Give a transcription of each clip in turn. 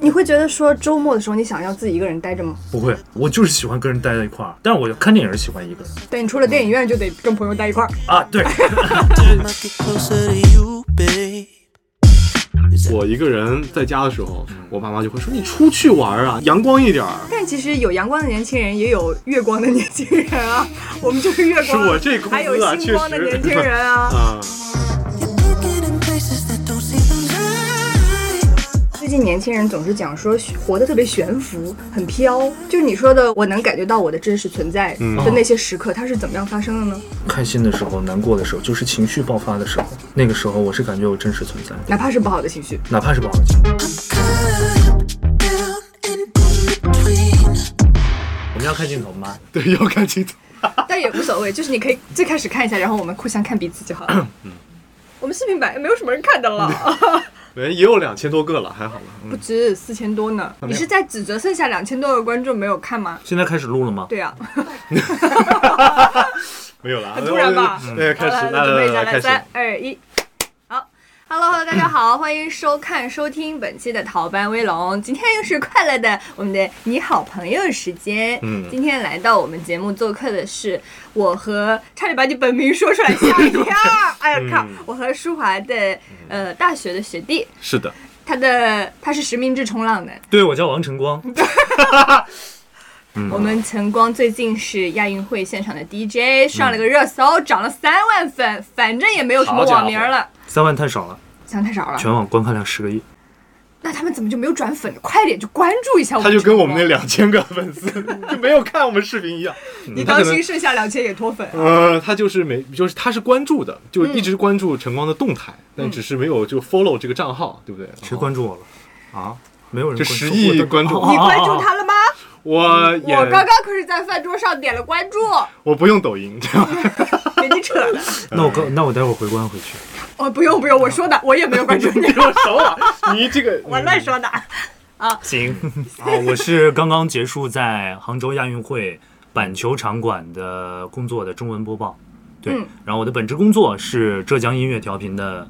你.会觉得说周末的时候你想要自己一个人待着吗？不会，我就是喜欢跟人待在一块儿，但是我看电影是喜欢一个人对你出了电影院就得跟朋友待一块儿。啊。对.我一个人在家的时候，我爸妈就会说你出去玩啊，阳光一点儿。但其实有阳光的年轻人，也有月光的年轻人啊。我们就是月光，是我这啊还有星光的年轻人啊。啊，近年轻人总是讲说活得特别悬浮，很飘。就是你说的，我能感觉到我的真实存在的那些时刻，它是怎么样发生的呢？开心的时候、难过的时候，就是情绪爆发的时候，那个时候我是感觉我真实存在，哪怕是不好的情绪，哪怕是不好的情绪。我们要看镜头吗？对，要看镜头。但也无所谓，就是你可以最开始看一下，然后我们互相看彼此就好了。我们视频版也没有什么人看的了，人也有两千多个了，还好了。不嗯，止四千多呢。你是在指责剩下两千多个观众没有看吗？现在开始录了吗？对啊，没有了。很突然吧对，开始，好来了，准备一下，来来，三。二一，好。Hello，大家好，欢迎收看、收听本期的逃班威龙。今天又是快乐的我们的你好朋友时间。嗯今天来到我们节目做客的是我和差点把你本名说出来，吓一跳！哎呀靠嗯！我和舒华的呃大学的学弟，是的，他的他是实名制冲浪的。对，我叫王晨光。我们晨光最近是亚运会现场的 DJ，上了个热搜，涨了三万粉，反正也没有什么网名了，三万太少了，三万太少了。全网观看量十个亿。那他们怎么就没有转粉？快点就关注一下我们。他就跟我们那，两千个粉丝 就没有看我们视频一样。你当心剩下两千也脱粉。呃，他就是没，就是他是关注的，就一直关注晨光的动态，但只是没有就 follow 这个账号，对不对？谁关注我了？啊？没有人这关注十亿关注你关注他了吗？我我刚刚可是在饭桌上点了关注，我不用抖音，这样 扯的。那我刚那我待会儿回关回去。哦，不用不用，我说的，我也没有关注你，我熟了，你这个我乱说的啊。行，啊，我是刚刚结束在杭州亚运会板球场馆的工作的中文播报，对，嗯然后我的本职工作是浙江音乐调频的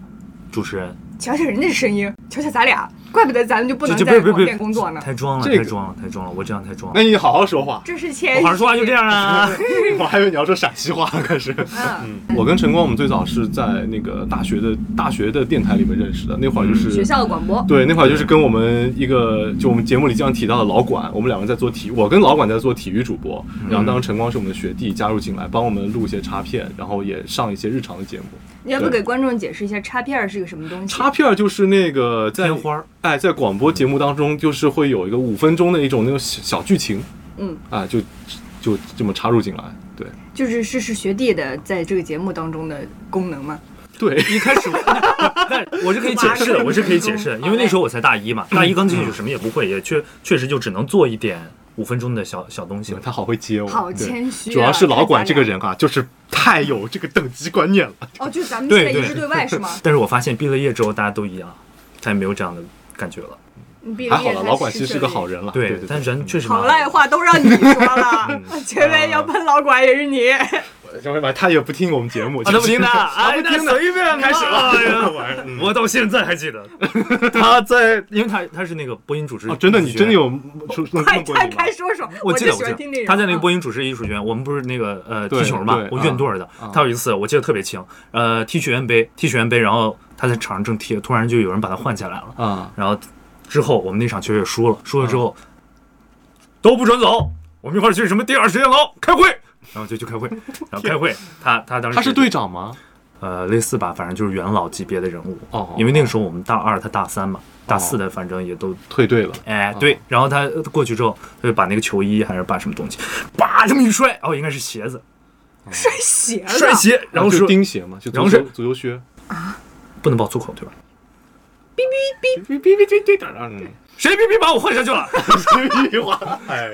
主持人，瞧瞧人家声音，瞧瞧咱俩，怪不得咱们就不能在广电工作呢。太装了，这个太装了，太装了，我这样太装了。那你好好说话。这是谦好好说话就这样啊。我还以为你要说陕西话呢开始。嗯，我跟晨光，我们最早是在那个大学的大学的电台里面认识的，那会儿就是学校的广播。对，那会儿就是跟我们一个，就我们节目里经常提到的老管，我们两个人在做体，我跟老管在做体育主播，然后当时晨光是我们的学弟，加入进来帮我们录一些插片，然后也上一些日常的节目。你要不给观众解释一下插片儿是个什么东西？插片儿就是那个在花儿哎，在广播节目当中，就是会有一个五分钟的一种那种小小剧情，嗯，啊，就就这么插入进来，对。就是是是学弟的在这个节目当中的功能吗？对，一开始我，但我是可以解释的，我是可以解释的，因为那时候我才大一嘛，大一刚进去什么也不会，也确确实就只能做一点五分钟的小小东西。他好会接我，好谦虚啊主要是老管这个人啊，就是太有这个等级观念了。哦，就咱们现在一致对外是吗？但是我发现毕了业之后大家都一样，再也没有这样的感觉了。你毕了业还好了，老管其实是个好人了，对，对对但人确实好蛮赖话都让你说了，前面要喷老管也是你。小妹吧，他也不听我们节目，啊，他 不听的，哎，不听的。随便开始了。我到现在还记得，他在，因为他他是那个播音主持哦，真的，你真的有。快开弄过你吗？开说说，我记得，喜我记得，欢听这种。他在那个播音，主持艺术学院，我们不是那个呃踢球嘛，我院队儿的。啊。他有一次我记得特别清，呃，踢学院杯，踢学院杯，然后他在场上正踢，突然就有人把他换下来了，啊，然后之后我们那场球也输了，输了之后都不准走，我们一块儿去什么第二实验楼？开会，然后就去开会，然后开会，他他当时他是队长吗？呃，类似吧，反正就是元老级别的人物。哦因为那个时候我们大二，他大三嘛，大四的反正也都，退队了，哎，对。然后他呃过去之后，他就把那个球衣还是把什么东西，叭这么一摔，哦，应该是鞋子，摔鞋了，摔鞋，然后是钉鞋嘛，就然后是足球足球靴，不能爆粗口，对吧？哔哔哔哔哔哔，嗯，谁哔哔把我换下去了？哎，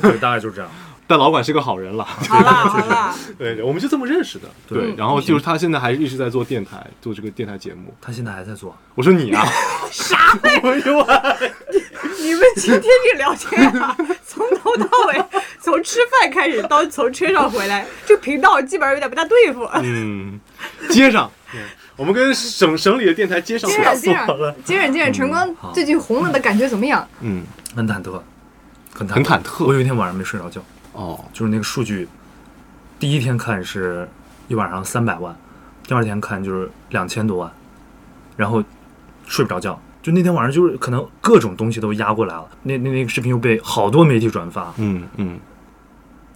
对，大概就是这样。但老管是个好人了，好啦 好啦，对，我们就这么认识的，对，嗯。然后就是他现在还一直在做电台，做这个电台节目。他现在还在做，我说你啊，啥？我有啊，你们今天这聊天啊，从头到尾，从吃饭开始到从车上回来，这频道基本上有点不大对付。嗯，接上。我们跟省省里的电台接上接了。着接着接着接着，晨光最近红了的感觉怎么样？嗯，很忐忑，很很忐忑。我有一天晚上没睡着觉，哦，就是那个数据，第一天看是一晚上三百万，第二天看就是两千多万，然后睡不着觉。就那天晚上，就是可能各种东西都压过来了。那那那个视频又被好多媒体转发，嗯嗯，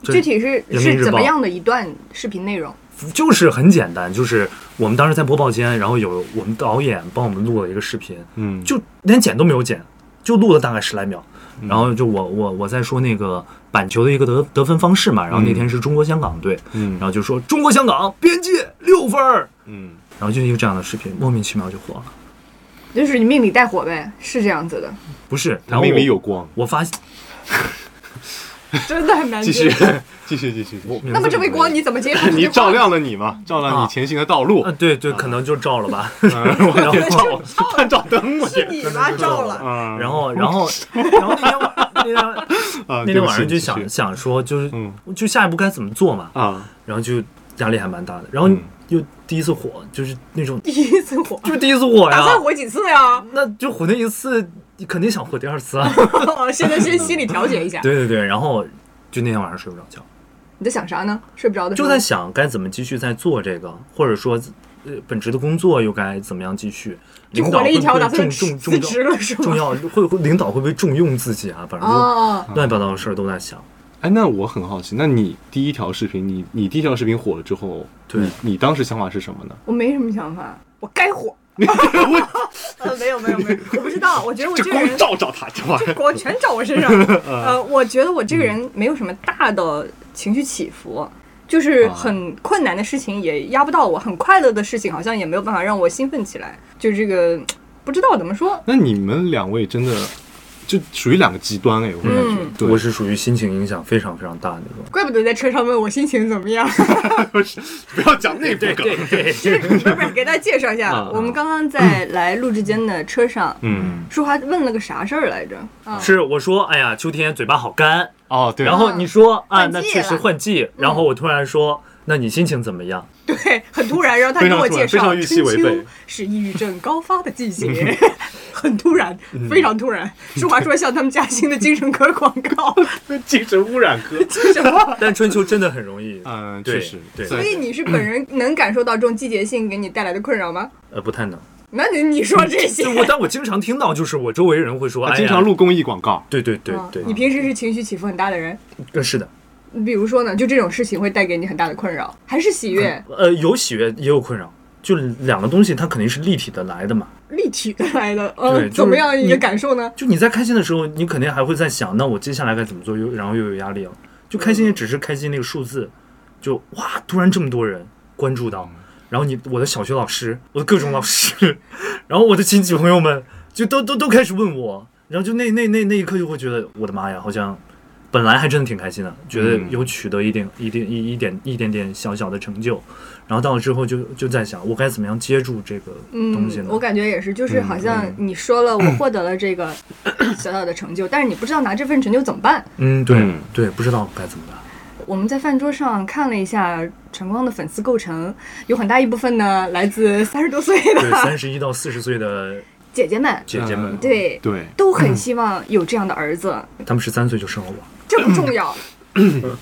具体是是怎么样的一段视频内容？就是很简单，就是我们当时在播报间，然后有我们导演帮我们录了一个视频，嗯，就连剪都没有剪，就录了大概十来秒。然后就我我我在说那个板球的一个得得分方式嘛，然后那天是中国香港队，嗯然后就说中国香港边界六分儿，嗯，然后就一个这样的视频，莫名其妙就火了。就是你命里带火呗，是这样子的，不是，他命里有光。我发现 真的很难继续接。继续 继续，继续。那么这位光你怎么接受？你照亮了你嘛，照亮你前行的道路。啊，。对对，可能就照了吧。嗯然后照探照灯，我是你吧？照了。嗯，然后然后然后那天晚那天那天晚上就想想说，就是嗯。就下一步该怎么做嘛，啊，然后就压力还蛮大的，然后嗯。又第一次火，就是那种第一次火，就是第一次火打算，火几次呀？那就火那一次，你肯定想火第二次啊。现在先心理调节一下。对对对，然后就那天晚上睡不着觉，你在想啥呢？睡不着的时候就在想该怎么继续再做这个，或者说呃本职的工作又该怎么样继续，就领导会不火了一条，打会算重重辞职重了是吗？重要会会领导会不会重用自己啊？反正就哦，乱七八糟的事儿都在想。哎，那我很好奇，那你第一条视频，你你第一条视频火了之后，对你你当时想法是什么呢？我没什么想法，我该火。呃，没有没有没有，我不知道，我觉得我这个人照照他，这玩意儿。全照我身上。呃，我觉得我这个人没有什么大的情绪起伏，就是很困难的事情也压不到我，很快乐的事情好像也没有办法让我兴奋起来。就这个不知道怎么说，那你们两位真的就属于两个极端哎，我感觉。嗯对，我是属于心情影响非常非常大的那种。怪不得在车上问我心情怎么样。不要讲内部梗。对，对对不是不是，给大家介绍一下啊，我们刚刚在来录制间的车上，嗯，舒华问了个啥事儿来着？啊，是我说，哎呀，秋天嘴巴好干，哦对，然后你说啊，那确实换季，然后我突然说，那你心情怎么样？对，很突然，然后他非跟我介绍，常突然非常预期违背春秋是抑郁症高发的季节，很突然，非常突然。舒华说像他们嘉兴的精神科广告，精神污染科。但春秋真的很容易，嗯，确实，对所以你是本人 能感受到这种季节性给你带来的困扰吗？呃，不太能。那你你说这些就，我，但我经常听到，就是我周围人会说，经常录公益广告。对对对啊对，你平时是情绪起伏很大的人，嗯是的，比如说呢，就这种事情会带给你很大的困扰，还是喜悦、呃，有喜悦也有困扰，就两个东西它肯定是立体的来的嘛。立体的来的？对呃，就是怎么样一个感受呢？就你在开心的时候，你肯定还会在想，那我接下来该怎么做，又然后又有压力了。就开心也只是开心那个数字，就哇，突然这么多人关注到，然后你我的小学老师，我的各种老师，然后我的亲戚朋友们就都都都开始问我，然后就那那那那一刻就会觉得，我的妈呀，好像本来还真的挺开心的，觉得嗯有取得一点一点一一点一点点小小的成就，然后到了之后就就在想，我该怎么样接住这个东西呢？，嗯我感觉也是，就是好像你说了，我获得了这个小小的成就，但是你不知道拿这份成就怎么办。嗯，对、嗯对，不知道该怎么办。我们在饭桌上看了一下晨光的粉丝构成，有很大一部分呢来自三十多岁对，的三十一到四十岁的姐姐们，姐姐们，嗯对，对，都很希望有这样的儿子，他们十三岁就生了我。这不重要。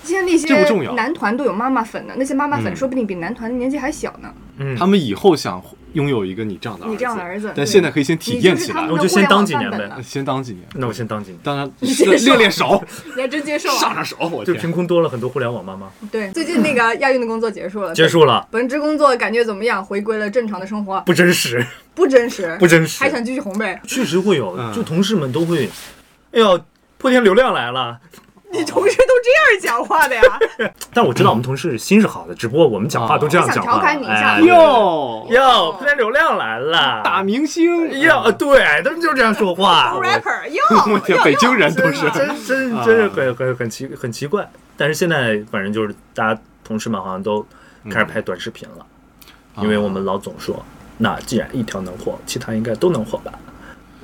现在那这不重要些男团都有妈妈粉的，那些妈妈粉嗯说不定比男团的年纪还小呢。嗯，他们以后想拥有一个你这样的儿子，你这样的儿子但现在可以先体验起来我就先当几年呗先当几年。那我先当几年，当然练练手，你还真接受啊？上上手，我就凭空多了很多互联网妈妈。对，最近那个 亚运的工作结束了，结束了，本职工作感觉怎么样？回归了正常的生活，不真实，不真实，不真实还想继续红呗？确实会有，嗯就同事们都会，哎呦，破天流量来了。你同事都这样讲话的呀？但我知道我们同事心是好的，只不过我们讲话都这样讲话。想调侃你一下哎哟哟，破天流量来了，大明星哟，呃对，他们就这样说话。rapper 哟，我天，北京人都是真真真是很很很奇很奇怪。但是现在反正就是大家同事们好像都开始拍短视频了，因为我们老总说，那既然一条能火，其他应该都能火吧？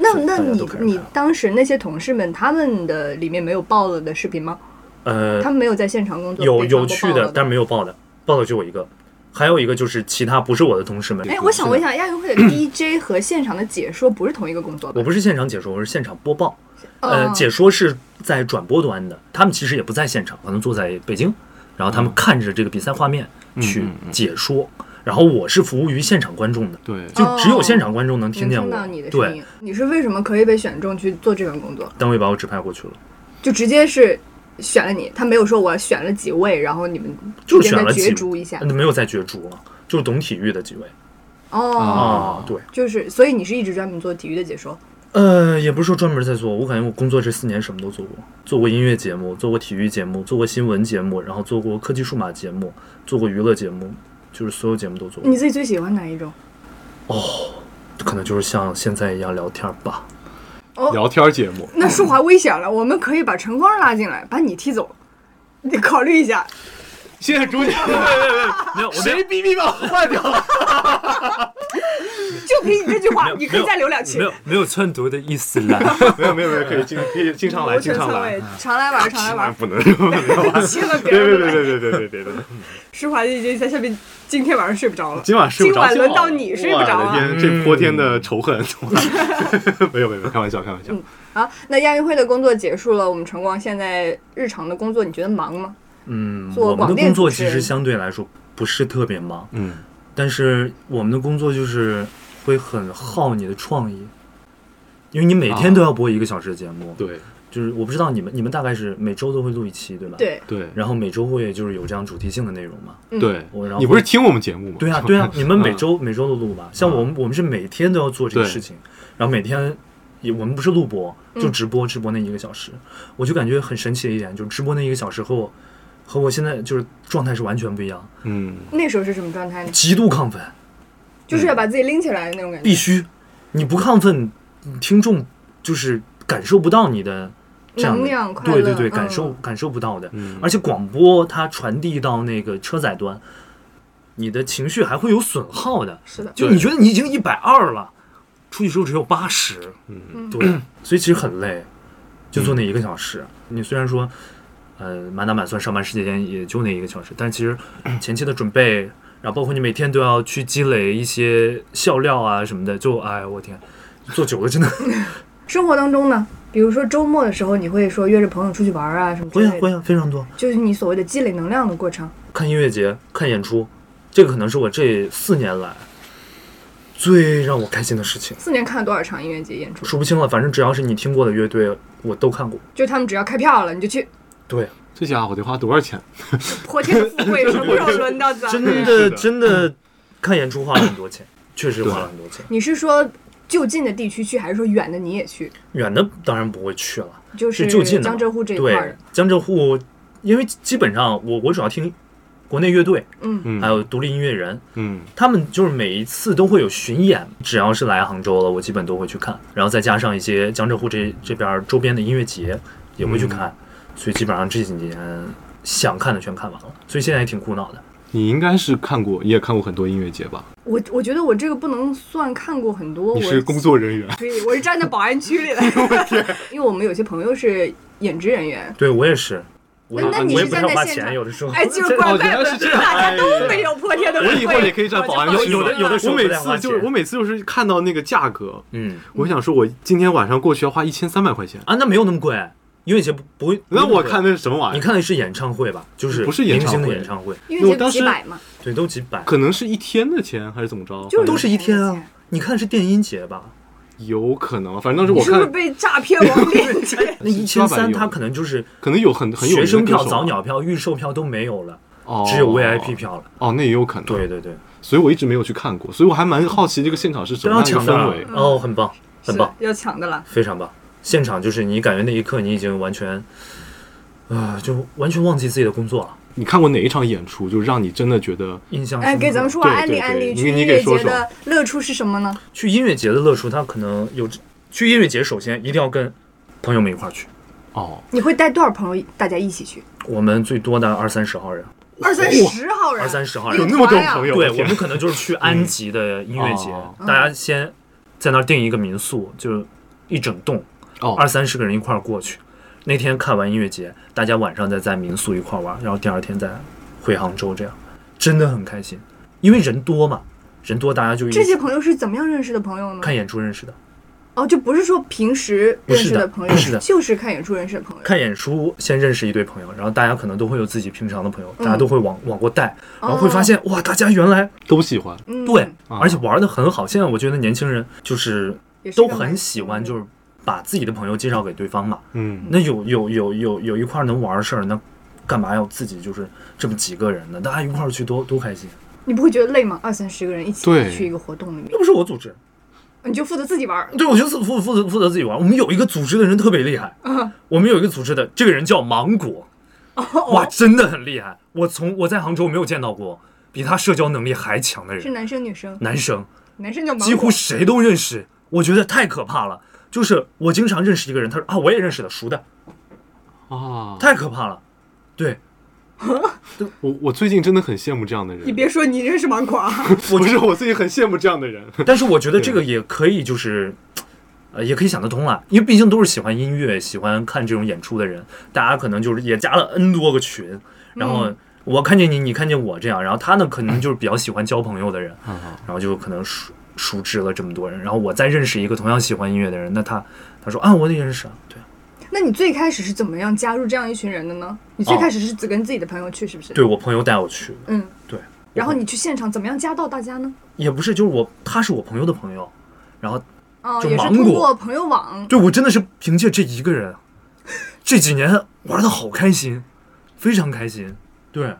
那那你你当时那些同事们，他们的里面没有爆了的视频吗？呃他，们没有在现场工作，有有趣的，但是没有爆的，爆的就我一个。还有一个就是其他不是我的同事们。哎，我想问一下，亚运会的 DJ 和现场的解说不是同一个工作吧？我不是现场解说，我是现场播报。哦呃，解说是在转播端的，他们其实也不在现场，可能坐在北京，然后他们看着这个比赛画面去嗯嗯解说。然后我是服务于现场观众的，对，就只有现场观众能听见我。能听到你的声对音，。你是为什么可以被选中去做这份工作？单位把我指派过去了，就直接是选了你，他没有说我选了几位，然后你们就选了角逐一下。呃没有再角逐了，就是懂体育的几位哦，啊，对。就是所以你是一直专门做体育的解说。呃，也不是说专门在做，我感觉我工作这四年什么都做过，做过音乐节目，做过体育节目，做过新闻节目，然后做过科技数码节目，做过娱乐节目，就是所有节目都做过你。自己最喜欢哪一种？哦可能就是像现在一样聊天吧。哦聊天节目，那淑华危险了，我们可以把陈光拉进来，把你踢走。你考虑一下，谢谢主角 没有，我谁逼逼把我换掉了？就凭你这句话，你可以再留两期没。有没有篡夺的意思啦。没有没有没有，可以经可以经常来，经常来常来玩，常来玩，不能说，千万别别别别。别别别别！舒华已经在下面，今天晚上睡不着了。今晚睡不着，今晚轮到你睡不着了。这泼天的仇恨！没有没有，开玩笑开玩笑。好，那亚运会的工作结束了，我们晨光现在日常的工作，你觉得忙吗？嗯，做广我们的工作其实相对来说不是特别忙，嗯，但是我们的工作就是会很耗你的创意，因为你每天都要播一个小时的节目。对就是我不知道你们你们大概是每周都会录一期对吧？。对，对然后每周会就是有这样主题性的内容嘛？嗯对我然后，你不是听我们节目吗？对啊，对啊，你们每嗯周、每周都录吧？像我们我们是每天都要做这个事情，然后每天也我们不是录播，就直播，直播那一个小时，我就感觉很神奇的一点，就是直播那一个小时和我和我现在就是状态是完全不一样，嗯，那时候是什么状态呢？极度亢奋，就是要把自己拎起来的那种感觉。必须，你不亢奋，听众就是感受不到你的这样的能量快乐对对对，嗯感受、感受不到的。嗯而且广播它传递到那个车载端，你的情绪还会有损耗的。是的，就你觉得你已经一百二了，出去之后只有八十，嗯对，所以其实很累，就做那一个小时。你虽然说，呃，满打满算上班时间也就那一个小时，但其实前期的准备，然后包括你每天都要去积累一些笑料啊什么的，就哎我天，做久了真的 生活当中呢，比如说周末的时候，你会说约着朋友出去玩啊什么之类的，会啊会啊非常多。就是你所谓的积累能量的过程。看音乐节、看演出，这个可能是我这四年来最让我开心的事情。四年看了多少场音乐节演出？数不清了，反正只要是你听过的乐队，我都看过。就他们只要开票了，你就去对，这家伙得花多少钱？破天富贵，什么时候轮到咱真们？的。真的看演出花了很多钱，确实花了很多钱。你是说就近的地区去，还是说远的你也去？远的当然不会去了，就是就近的江浙沪这一块儿，江浙沪，因为基本上我我主要听国内乐队，嗯，嗯，还有独立音乐人，嗯。他们就是每一次都会有巡演，只要是来杭州了，我基本都会去看，然后再加上一些江浙沪这这边周边的音乐节也会去看，所以基本上这几年想看的全看完了，所以现在也挺苦恼的。你应该是看过，你也看过很多音乐节吧？我我觉得我这个不能算看过很多，我你是工作人员，对，我是站在保安区里的。因为我们有些朋友是演职人员，对我也是，我那那你是我也不太花站在现场钱，有的时候。哎，就是怪哦怪的，大家都没有破天的富贵。我以后也可以站保安区有的有的时候我每次就是我每次就是看到那个价格，嗯我想说，我今天晚上过去要花一千三百块钱。啊，那没有那么贵，音乐节不不会。不会那我看那是什么玩意儿？你看的是演唱会吧？就是不是演明星的演唱会，因为我当时几百嘛，对，都几百，可能是一天的钱还是怎么着？就是都是一天啊。你看的是电音节吧？有可能，反正当时我看是不是被诈骗网链接？那一千三，他可能就是可能有很很有学生票、早鸟票、预售票都没有了，哦只有 VIP 票了。哦，那也有可能。对，对对，所以我一直没有去看过，所以我还蛮好奇这个现场是什么样的啊氛围。哦，很棒，很棒，要抢的了。非常棒。现场就是你感觉那一刻你已经完全，啊，就完全忘记自己的工作了，你看过哪一场演出，就让你真的觉得哎，印象深刻。给咱们说话对安利对对你安利去音你给说说。乐节的乐处是什么呢？去音乐节的乐处，它可能有去音乐节，首先一定要跟朋友们一块儿去。哦，你会带多少朋友大家一起去？我们最多的二三十号人，二三十号人，二三十号人。有那么多朋友，对，我们可能就是去安吉的音乐节，哦大家先在那儿订一个民宿，就一整栋，哦二三十个人一块儿过去。那天看完音乐节，大家晚上再在民宿一块儿玩，然后第二天再回杭州，这样真的很开心。因为人多嘛，人多大家就一起这些朋友是怎么样认识的朋友呢？看演出认识的，哦，就不是说平时认识的朋友，是的就是看演出认识的朋友。看演出先认识一堆朋友，然后大家可能都会有自己平常的朋友，嗯大家都会往往过带，然后会发现哇，大家原来都喜欢。嗯对，啊而且玩的很好。现在我觉得年轻人就是都很喜欢，就是把自己的朋友介绍给对方嘛。嗯，那有有有有有一块能玩的事儿，那干嘛要自己就是这么几个人呢？大家一块儿去多多开心。你不会觉得累吗？二三十个人一起去一个活动里面又，不是我组织，你就负责自己玩。对我就负负负责负责自己玩。我们有一个组织的人特别厉害，我们有一个组织的这个人叫芒果，哇，真的很厉害。我从我在杭州没有见到过比他社交能力还强的人，是男生女生？男生。男生叫芒果几乎谁都认识，我觉得太可怕了。就是我经常认识一个人，他说啊，我也认识的，熟的，啊，太可怕了。对，我我最近真的很羡慕这样的人。你别说你认识芒果啊，不是，我最近很羡慕这样的人。但是我觉得这个也可以，就是，呃，也可以想得通了，因为毕竟都是喜欢音乐、喜欢看这种演出的人，大家可能就是也加了 N 多个群，然后我看见你，你看见我这样，然后他呢可能 就是比较喜欢交朋友的人，然后就可能熟熟知了这么多人，然后我再认识一个同样喜欢音乐的人，那他他说啊，我也认识啊，对。那你最开始是怎么样加入这样一群人的呢？你最开始是只跟自己的朋友去，是不是？对我朋友带我去，嗯。对。然后你去现场怎么样加到大家呢？也不是，就是我，他是我朋友的朋友，然后哦，也是通过朋友网。对我真的是凭借这一个人，这几年玩的好开心，非常开心。对，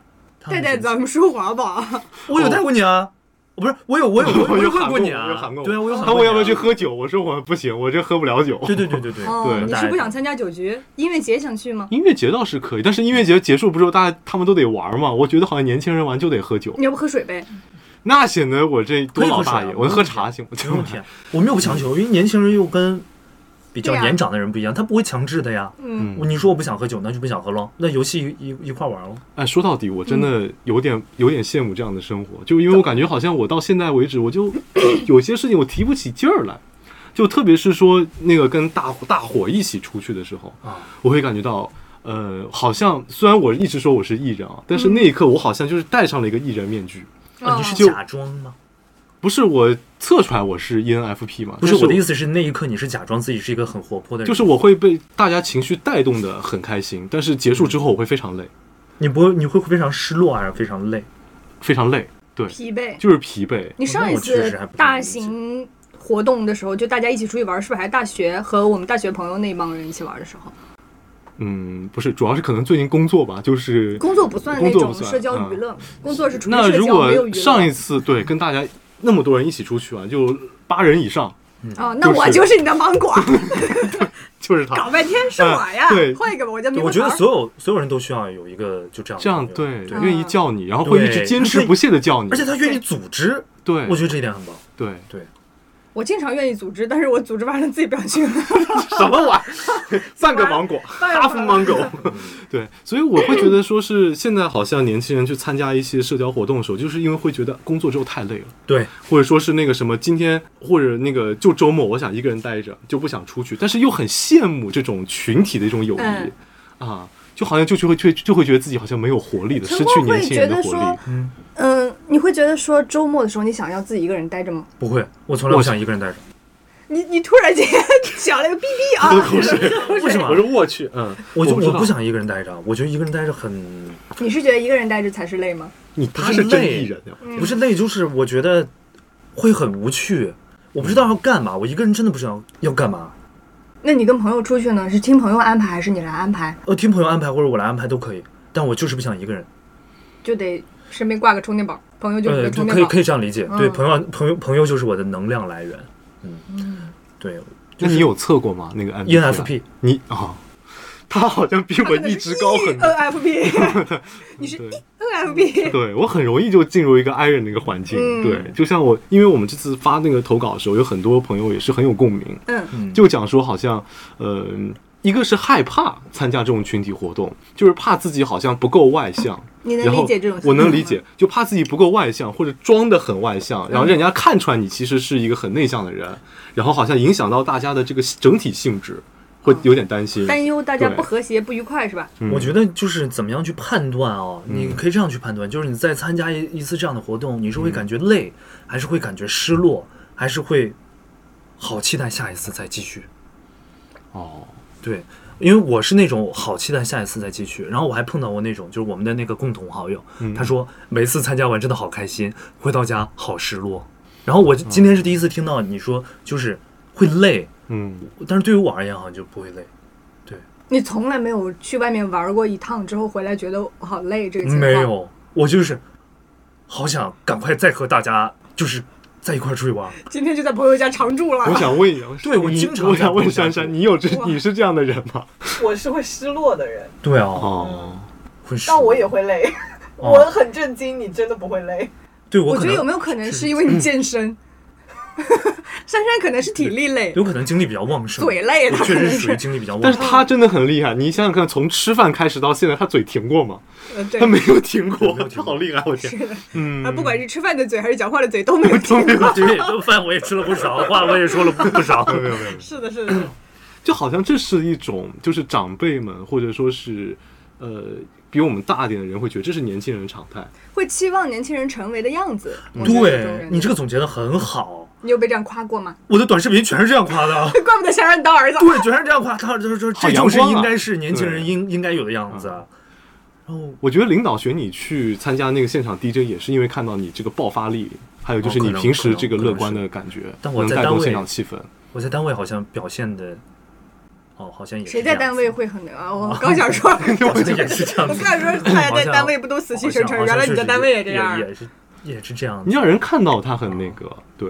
带带咱们说话吧。我有带过你啊，不是，我有，我有，我我有有喊过，你啊，喊过。对啊，我有喊他。问要不要去？喝酒，我说我不行，我这喝不了酒。对对对对对，你是不想参加酒局？音乐节想去吗？音乐节倒是可以，但是音乐节结束不之后，大家他们都得玩嘛。我觉得好像年轻人玩就得喝酒，你要不喝水呗？那显得我这多老大爷。我喝茶行吗？没问题啊。我没有强求，因为年轻人又跟比较年长的人不一样，他不会强制的呀。嗯，你说我不想喝酒，那就不想喝喽。那游戏一一一块玩喽。哎，说到底，我真的有点有点羡慕这样的生活，就因为我感觉好像我到现在为止，我就 有些事情我提不起劲儿来，就特别是说那个跟大大伙一起出去的时候啊，我会感觉到。呃，好像虽然我一直说我是艺人啊，但是那一刻我好像就是戴上了一个艺人面具，啊，你是哦假装吗？不是我测出来我是 E ENFP 嘛？不是我的意思，是那一刻你是假装自己是一个很活泼的人，就是我会被大家情绪带动的很开心，但是结束之后我会非常累，你不会你会非常失落还是非常累？非常累，对，疲惫。就是疲惫。你上一次大型活动的时候，就大家一起出去玩，是不是还是大学和我们大学朋友那帮人一起玩的时候？嗯，不是，主要是可能最近工作吧，就是工作不算那种社交娱乐，工作是纯那如社交，没有娱乐。果上一次对跟大家那么多人一起出去玩，就八人以上，哦，那我就是你的芒果，就是他。搞半天是我呀哎对。换一个吧，我叫，我觉得。所有所有人都需要有一个就这样这样对，愿意叫你，然后会一直坚持不懈的叫你，而且他愿意组织，对。我觉得这一点很棒。对。对，我经常愿意组织，但是我组织完了自己不想去了。什么玩意儿？半个芒果，哈夫芒果。对，所以我会觉得说是现在好像年轻人去参加一些社交活动的时候，就是因为会觉得工作之后太累了，对，或者说是那个什么今天或者那个就周末我想一个人待着，就不想出去，但是又很羡慕这种群体的一种友谊、嗯啊，就好像就就会就就会觉得自己好像没有活力的，失去年轻人的活力。嗯，你会觉得说周末的时候你想要自己一个人待着吗？不会，我从来不想一个人待着。你你突然间想了个 BB 啊！为什么我？说我去，嗯，我就我不想一个人待着，我觉得一个人待着很你是觉得一个人待着才是累吗？你他是真累艺人不是累，就是我觉得会很无趣，我不知道要干嘛，我一个人真的不知道要干嘛。那你跟朋友出去呢？是听朋友安排还是你来安排？呃，听朋友安排或者我来安排都可以，但我就是不想一个人。就得身边挂个充电宝，朋友就是你呃，的充电宝。就可以可以这样理解，对，嗯朋友朋友朋友就是我的能量来源。嗯，对，就是那你有测过吗？那个 ENFP 你啊，他好像比我一直高很多。NFP，你是对 NFP，对我很容易就进入一个 i 人的一个环境。嗯对，就像我，因为我们这次发那个投稿的时候，有很多朋友也是很有共鸣，嗯嗯就讲说好像呃，一个是害怕参加这种群体活动，就是怕自己好像不够外向。你能然后理解这种？我能理解，，就怕自己不够外向，或者装的很外向，然后让人家看出来你其实是一个很内向的人，然后好像影响到大家的这个整体性质，会有点担心。担忧大家不和谐、不愉快是吧？嗯我觉得就是怎么样去判断哦，嗯你可以这样去判断，就是你在参加一一次这样的活动，你是会感觉累，还是会感觉失落，还是会好期待下一次再继续？哦，对，因为我是那种好期待下一次再继续，然后我还碰到过那种就是我们的那个共同好友，嗯他说每次参加完真的好开心，回到家好失落。然后我今天是第一次听到你说就是会累，嗯，但是对于我而言好像就不会累，对你从来没有去外面玩过一趟之后回来觉得我好累这个情况？没。有，我就是好想赶快再和大家就是在一块儿出去玩。今天就在朋友家常住了。我想问一下，对我经常我想问在珊珊，你有这你是这样的人吗？我是会失落的人，对啊，哦，会失落但我也会累。哦我很震惊，你真的不会累？对我我觉得有没有可能是因为你健身？珊珊可能是体力累，有可能精力比较旺盛，嘴累我了，确实是属于精力比较旺盛但是盛。他真的很厉害，你想想看，从吃饭开始到现在，他嘴停过吗？呃对他，没有停过他好厉害，我天，嗯啊，不管是吃饭的嘴还是讲话的嘴 都没有停过。对，这饭我也吃了不少，话我也说了不不少。没有没有没有，是的，是的，就好像这是一种，就是长辈们或者说是呃比我们大一点的人会觉得这是年轻人常态。会期望年轻人成为的样子。对你这个总结的很好，你有被这样夸过吗？我的短视频全是这样夸的。怪不得想让你当儿子。对，全是这样夸，他就是说好这就是应该是年轻人对应应该有的样子。然后我觉得领导选你去参加那个现场 DJ，也是因为看到你这个爆发力，还有就是你平时这个乐观的感觉，但我能带动在单位现场气氛。我在单位好像表现的，哦，好像也是谁在单位会很啊？我刚想说，好像也是这样我子。刚想说，大家在单位不都死气沉沉？原来你在单位也这样也，是也是这样。你让人看到他很那个，对，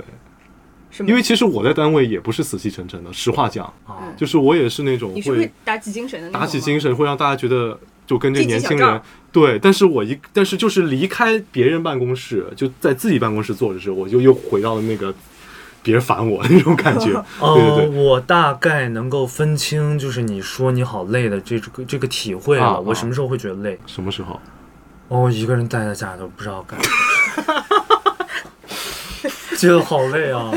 是吗因为其实我在单位也不是死气沉沉的，实话讲，啊，就是我也是那种会打起精神的打起精神，会让大家觉得就跟这年轻人对。但是我一但是就是离开别人办公室，就在自己办公室坐着时候，我就又回到了那个别人烦我的那种感觉。哦，对对对，我大概能够分清，就是你说你好累的这个这个体会了。啊我什么时候会觉得累？什么时候？哦，一个人待在家都不知道干 觉得好累啊！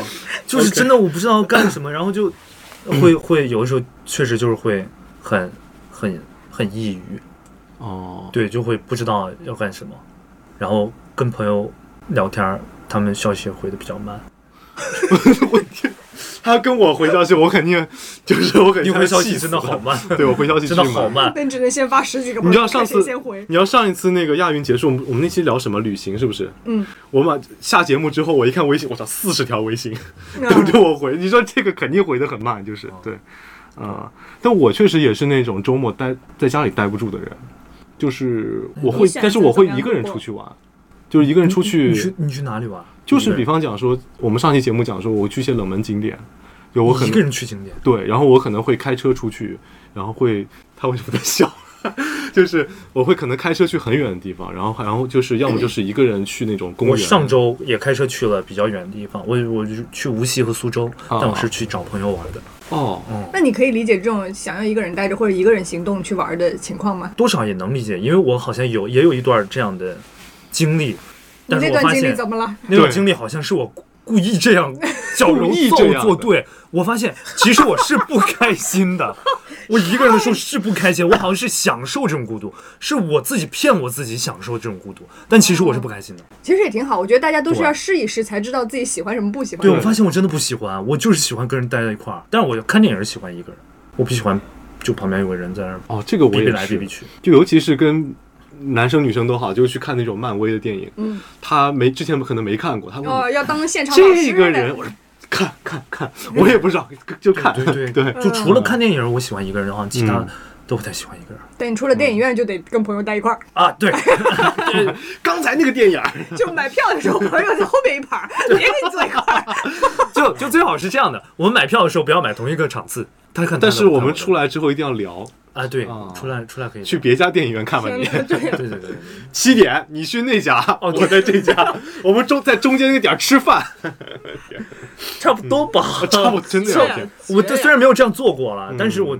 就是真的我不知道干什么，然后就会会有的时候确实就是会很很很抑郁，哦，对，就会不知道要干什么，然后跟朋友聊天，他们消息回的比较慢。他跟我回消息，我肯定就是我肯定你回消息真的好慢，对我回消息真的好慢。那你只能先发十几个，你知道上次先回？你要上一次那个亚运结束，我们我们那期聊什么旅行是不是？嗯，我们下节目之后，我一看微信，我操，四十条微信。嗯等着我回。你说这个肯定回的很慢，就是。对，啊、但我确实也是那种周末待在家里待不住的人，就是我会但是我会一个人出去玩，就是一个人出你去去，你去哪里玩？就是比方讲说，我们上期节目讲说，我去一些冷门景点，就我可一个人去景点，对，然后我可能会开车出去，然后会他为什么在笑？就是我会可能开车去很远的地方，然后然后就是要么就是一个人去那种公园。我上周也开车去了比较远的地方，我我就去无锡和苏州，哦但我是去找朋友玩的。哦，嗯那你可以理解这种想要一个人待着或者一个人行动去玩的情况吗？多少也能理解，因为我好像有也有一段这样的经历，你但是那段经历我发现怎么了？那段经历好像是我故意这样 矫揉故意这造作，对我发现其实我是不开心的，我一个人的时候是不开心，我好像是享受这种孤独，是我自己骗我自己享受这种孤独，但其实我是不开心的。其实也挺好，我觉得大家都是要试一试才知道自己喜欢什么不喜欢对，什么。我发现我真的不喜欢，我就是喜欢跟人待在一块儿，但是我看电影喜欢一个人，我不喜欢就旁边有个人在那儿哦，这个我也是来逼逼，去。就尤其是跟男生女生都好，就去看那种漫威的电影，嗯，他没之前可能没看过，他问哦，我要当现场这个人，我说看看看，我也不知道，就看，对对对，就除了看电影我喜欢一个人，然后其他嗯都不太喜欢一个人。等你出了电影院就得跟朋友待一块儿，啊。对，刚才那个电影儿，就买票的时候朋友在后面一排儿，别跟你坐一块儿。就就最好是这样的，我们买票的时候不要买同一个场次，他看。但是我们出来之后一定要聊，啊，对啊，出来出来可以。去别家电影院看吧你。对。对对七点你去那家，哦我在这家，我们中在中间那个点儿吃饭，差不多吧。差不多真的我这虽然没有这样做过了，嗯。但是我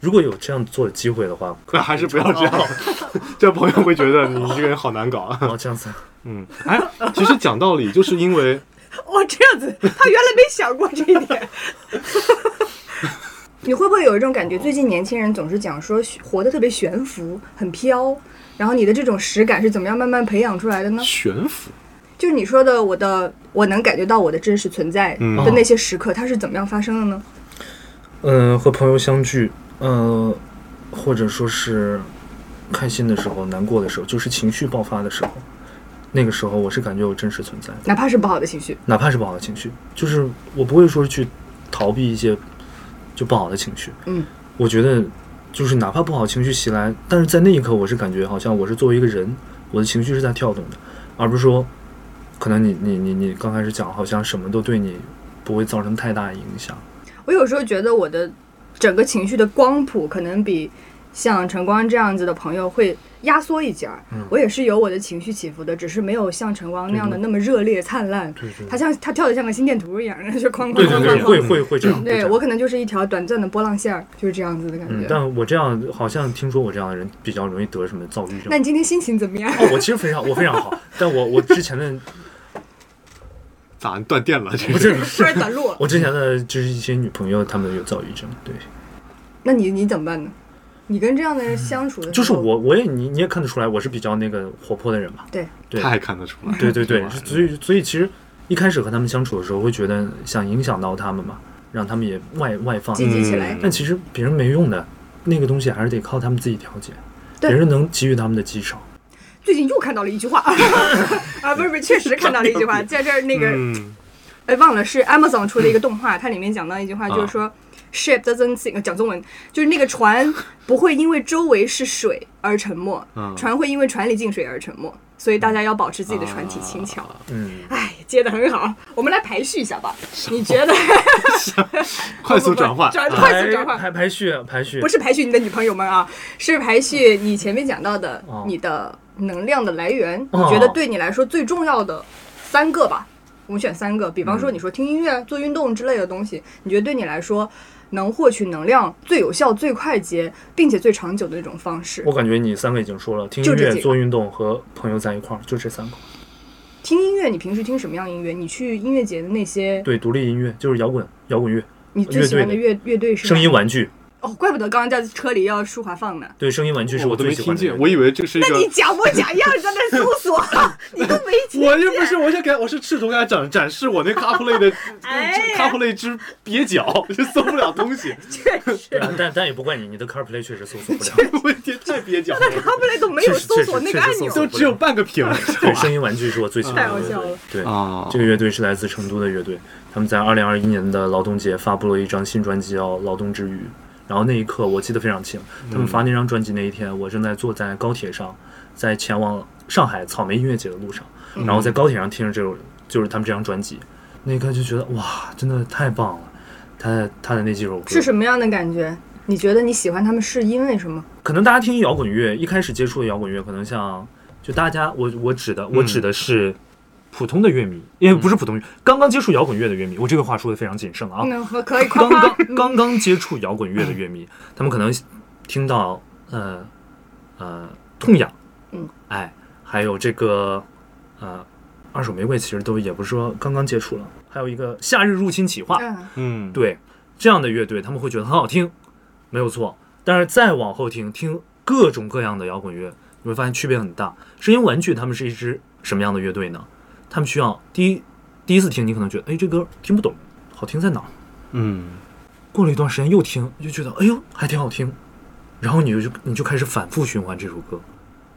如果有这样做的机会的话，那 还是不要这样，这朋友会觉得你这个人好难搞啊。哦，这样子，嗯，哎，其实讲道理，就是因为哦，这样子，他原来没想过这一点。你会不会有一种感觉？最近年轻人总是讲说活得特别悬浮，很飘。然后你的这种实感是怎么样慢慢培养出来的呢？悬浮，就是你说的我的，我能感觉到我的真实存在嗯的那些时刻，它是怎么样发生的呢？嗯、和朋友相聚，呃，或者说是开心的时候、难过的时候，就是情绪爆发的时候，那个时候我是感觉我真实存在的，哪怕是不好的情绪，哪怕是不好的情绪，就是我不会说去逃避一些就不好的情绪。嗯，我觉得就是哪怕不好情绪袭来，但是在那一刻，我是感觉好像我是作为一个人，我的情绪是在跳动的，而不是说可能你你你你刚开始讲好像什么都对你不会造成太大影响。我有时候觉得我的整个情绪的光谱可能比像晨光这样子的朋友会压缩一截儿。嗯我也是有我的情绪起伏的，只是没有像晨光那样的那么热烈灿烂。对对他像他跳的像个心电图一样，就哐哐对对对，哐哐哐。会会会这样。对我可能就是一条短暂的波浪线儿，就是这样子的感嗯，觉。但我这样好像听说我这样的人比较容易得什么躁郁症那。你今天心情怎么样？哦，我其实非常我非常好，但我我之前的咋断电了？这不是突然短路了，我之前的就是一些女朋友，她们有躁郁症，对，那你你怎么办呢？你跟这样的人相处的就是我我也你你也看得出来，我是比较那个活泼的人嘛，对。对。太看得出来。对对对所以所以其实一开始和他们相处的时候，会觉得想影响到他们嘛，让他们也外外放，积极起来。嗯。但其实别人没用的，那个东西还是得靠他们自己调节，对。别人能给予他们的极少。最近又看到了一句话。啊，不是不是，确实看到了一句话，在这儿那个嗯。哎，忘了是 Amazon 出的一个动画，它里面讲到一句话，就是说、ship doesn't sink，呃讲中文。就是那个船不会因为周围是水而沉没，嗯。船会因为船里进水而沉没，所以大家要保持自己的船体轻巧。嗯，哎，接的很好，我们来排序一下吧。你觉得？快速转换，快速转换？排排序排序。不是排序你的女朋友们啊，是排序你前面讲到的哦。你的能量的来源。哦你觉得对你来说最重要的三个吧？我们选三个，比方说嗯你说听音乐、做运动之类的东西，你觉得对你来说能获取能量最有效、最快捷，并且最长久的那种方式我？感觉你三个已经说了，听音乐、做运动和朋友在一块儿，就这三个。听音乐，你平时听什么样音乐？你去音乐节的那些，对，独立音乐就是摇滚，摇滚乐，你最喜欢的乐乐队是声音玩具。哦，怪不得刚刚在车里要舒华放呢。对，声音玩具是我都最没听见，喜欢的。我以为这是一个。那你假模假样在那搜索，你都没听我又不是，我想给我是试图给他展展示我那 CarPlay 的哎 CarPlay 之蹩脚，就搜不了东西，确实。但但也不怪你，你的 CarPlay 确实搜索不了。问题太蹩脚那 CarPlay 都没有搜索那个按钮，都只有半个屏。对，声音玩具是我最喜欢的。太好笑了对，啊这个乐队是来自成都的乐队，他们在二零二一年的劳动节发布了一张新专辑叫《劳动之余》。然后那一刻我记得非常清，他们发那张专辑那一天，我正在坐在高铁上，在前往上海草莓音乐节的路上，然后在高铁上听着这首就是他们这张专辑，那一刻就觉得哇，真的太棒了。他他的那几首歌是什么样的感觉？你觉得你喜欢他们是因为什么？可能大家听摇滚乐，一开始接触的摇滚乐，可能像就大家，我我指的我指的是普通的乐迷，因为不是普通乐，刚刚接触摇滚乐的乐迷，我这个话说的非常谨慎啊。嗯，可可以刚。刚刚刚接触摇滚乐的乐迷，他们可能听到呃呃痛痒，嗯，哎，还有这个呃二手玫瑰，其实都也不是说刚刚接触了，还有一个夏日入侵企划，嗯，嗯，对这样的乐队，他们会觉得很好听，没有错。但是再往后听，听各种各样的摇滚乐，你会发现区别很大。声音玩具他们是一支什么样的乐队呢？他们需要第一第一次听，你可能觉得，哎，这歌听不懂，好听在哪儿？嗯过了一段时间又听，你就觉得，哎呦，还挺好听。然后你就你就开始反复循环这首歌。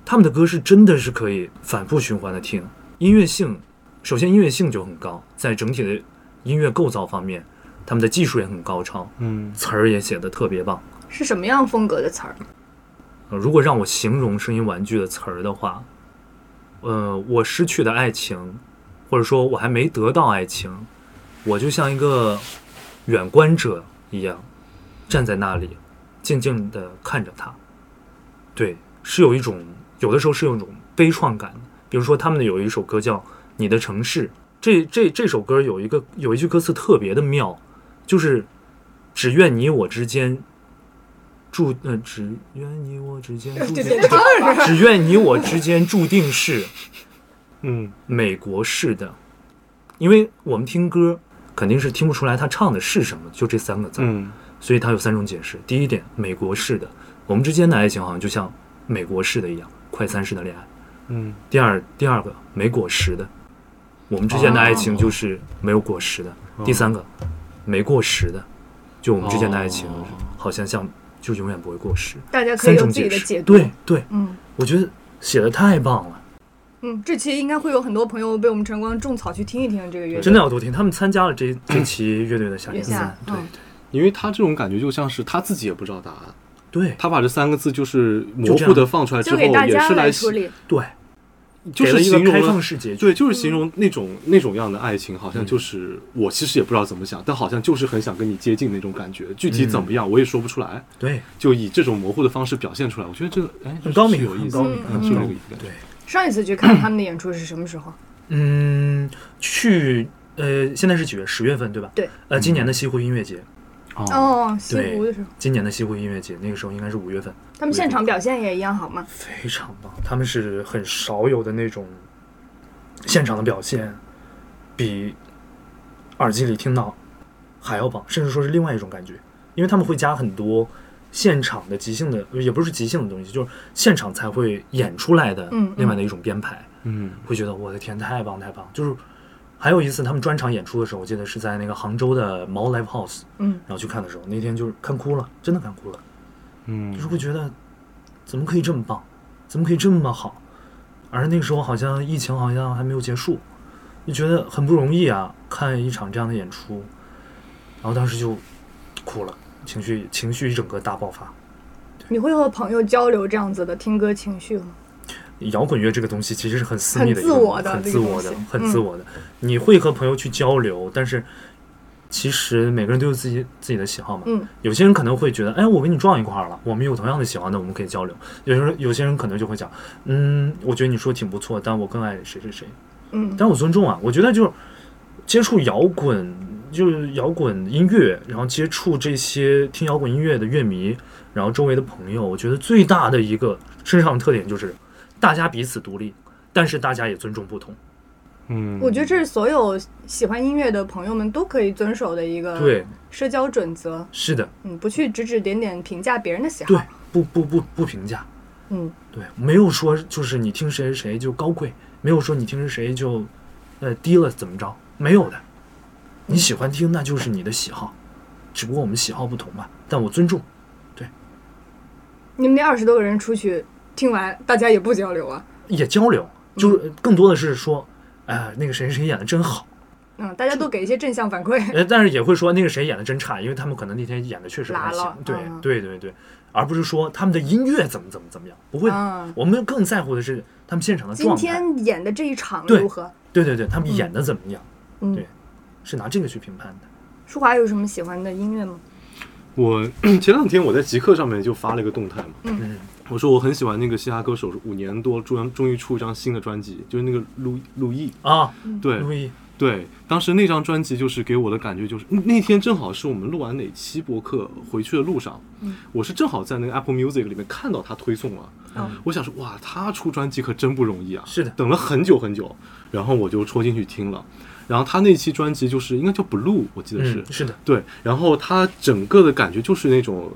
他们的歌是真的是可以反复循环的听，音乐性，首先音乐性就很高，在整体的音乐构造方面，他们的技术也很高超。嗯词儿也写的特别棒。是什么样风格的词儿？呃如果让我形容声音玩具的词儿的话，呃，我失去的爱情，或者说我还没得到爱情，我就像一个远观者一样，站在那里，静静的看着他。对，是有一种，有的时候是有一种悲怆感。比如说，他们有一首歌叫《你的城市》，这这这首歌有一个有一句歌词特别的妙，就是只愿你我之间注呃，只愿你我之间注定，只愿你我之间注定是嗯。美国式的，因为我们听歌肯定是听不出来他唱的是什么，就这三个字。嗯。所以他有三种解释。第一点，美国式的，我们之间的爱情好像就像美国式的一样，快餐式的恋爱。嗯。第二，第二个没果实的，我们之间的爱情就是没有果实的。哦。第三个，没过时的，就我们之间的爱情哦。好像像就永远不会过时。大家可以有自己，的解读。对对，嗯我觉得写的太棒了，嗯，这期应该会有很多朋友被我们晨光种草去听一听这个乐队。真的要多听。他们参加了这 这期乐队的夏月下天赛，对嗯因为他这种感觉就像是他自己也不知道答案，对他把这三个字就是模糊的放出来之交后，也是来处理。对，就是一个开放式结局。对，就是形容那种那种样的爱情，好像嗯就是我其实也不知道怎么想，但好像就是很想跟你接近那种感觉。具体怎么样，我也说不出来，对，就以这种模糊的方式表现出来。我觉得这个哎，很高明是有意思，很高明很高嗯是这个意思。对，上一次去看他们的演出是什么时候？嗯，去呃，现在是几月？十月份对吧？对。呃，今年的西湖音乐节，哦，哦，西湖的时候，今年的西湖音乐节，那个时候应该是五月份，他们现场表现也一样好吗？非常棒。他们是很少有的那种现场的表现，比耳机里听到还要棒，甚至说是另外一种感觉，因为他们会加很多现场的即兴的，也不是即兴的东西，就是现场才会演出来的另外的一种编排。嗯会觉得我的天，太棒太棒！就是还有一次他们专场演出的时候，我记得是在那个杭州的毛 Live House，嗯，然后去看的时候，那天就是看哭了，真的看哭了，嗯就是会觉得怎么可以这么棒，怎么可以这么好？而那个时候好像疫情好像还没有结束，就觉得很不容易啊，看一场这样的演出，然后当时就哭了，情绪情绪一整个大爆发。你会和朋友交流这样子的听歌情绪吗？摇滚乐这个东西其实是很私密的一个很自我的很自我的，很自我的。你会和朋友去交流，但是其实每个人都有自己自己的喜好嘛。嗯，有些人可能会觉得，哎，我跟你撞一块儿了，我们有同样的喜欢的，我们可以交流。有时候有些人可能就会讲，嗯，我觉得你说挺不错，但我更爱谁谁谁。嗯，但我尊重啊，我觉得就是接触摇滚，就是摇滚音乐，然后接触这些听摇滚音乐的乐迷，然后周围的朋友，我觉得最大的一个身上的特点就是，大家彼此独立，但是大家也尊重不同。嗯，我觉得这是所有喜欢音乐的朋友们都可以遵守的一个对，社交准则。是的，嗯，不去指指点点评价别人的喜好对好。，不不不不评价，嗯，对，没有说就是你听谁谁就高贵，没有说你听谁谁就，呃低了怎么着，没有的。你喜欢听那就是你的喜好，只不过我们喜好不同嘛，但我尊重。对你们那二十多个人出去听完，大家也不交流啊。也交流，就是更多的是说，哎、那个谁谁演的真好，嗯，大家都给一些正向反馈。呃，但是也会说那个谁演的真差，因为他们可能那天演的确实不太拉了行，对、嗯。对对对，而不是说他们的音乐怎么怎么怎么样，不会。的，嗯，我们更在乎的是他们现场的今状态，今天演的这一场如何？对对对，他们演的怎么样，嗯。对，是拿这个去评判的。舒华有什么喜欢的音乐吗？我 前两天我在极客上面就发了一个动态嘛，嗯，我说我很喜欢那个嘻哈歌手，五年多终终于出一张新的专辑，就是那个陆陆毅，啊，对。陆毅，对，当时那张专辑就是给我的感觉就是那天正好是我们录完哪期博客回去的路上，我是正好在那个 Apple Music 里面看到他推送了，嗯我想说哇，他出专辑可真不容易啊，是的。等了很久很久，然后我就戳进去听了，然后他那期专辑就是应该叫 Blue，我记得是，嗯，是的，对，然后他整个的感觉就是那种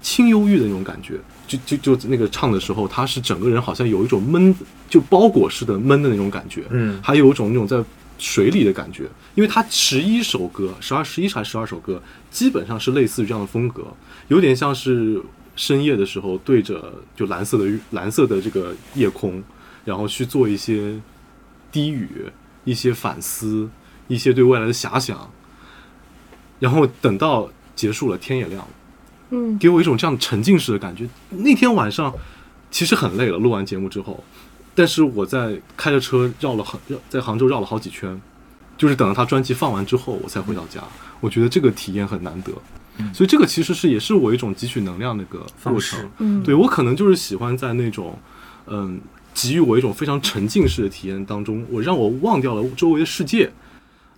轻忧郁的那种感觉，就就就那个唱的时候，他是整个人好像有一种闷，就包裹式的闷的那种感觉，嗯。还有一种那种在水里的感觉，因为他十一首歌，十二十一还是十二首歌，基本上是类似于这样的风格，有点像是深夜的时候对着就蓝色的蓝色的这个夜空，然后去做一些低语、一些反思、一些对未来的遐想，然后等到结束了，天也亮了。嗯给我一种这样沉浸式的感觉。那天晚上其实很累了，录完节目之后，但是我在开着车绕了很绕在杭州绕了好几圈，就是等到他专辑放完之后，我才回到家。我觉得这个体验很难得，所以这个其实是也是我一种汲取能量的一个过方式程。嗯，对我可能就是喜欢在那种嗯给予我一种非常沉浸式的体验当中，我让我忘掉了周围的世界。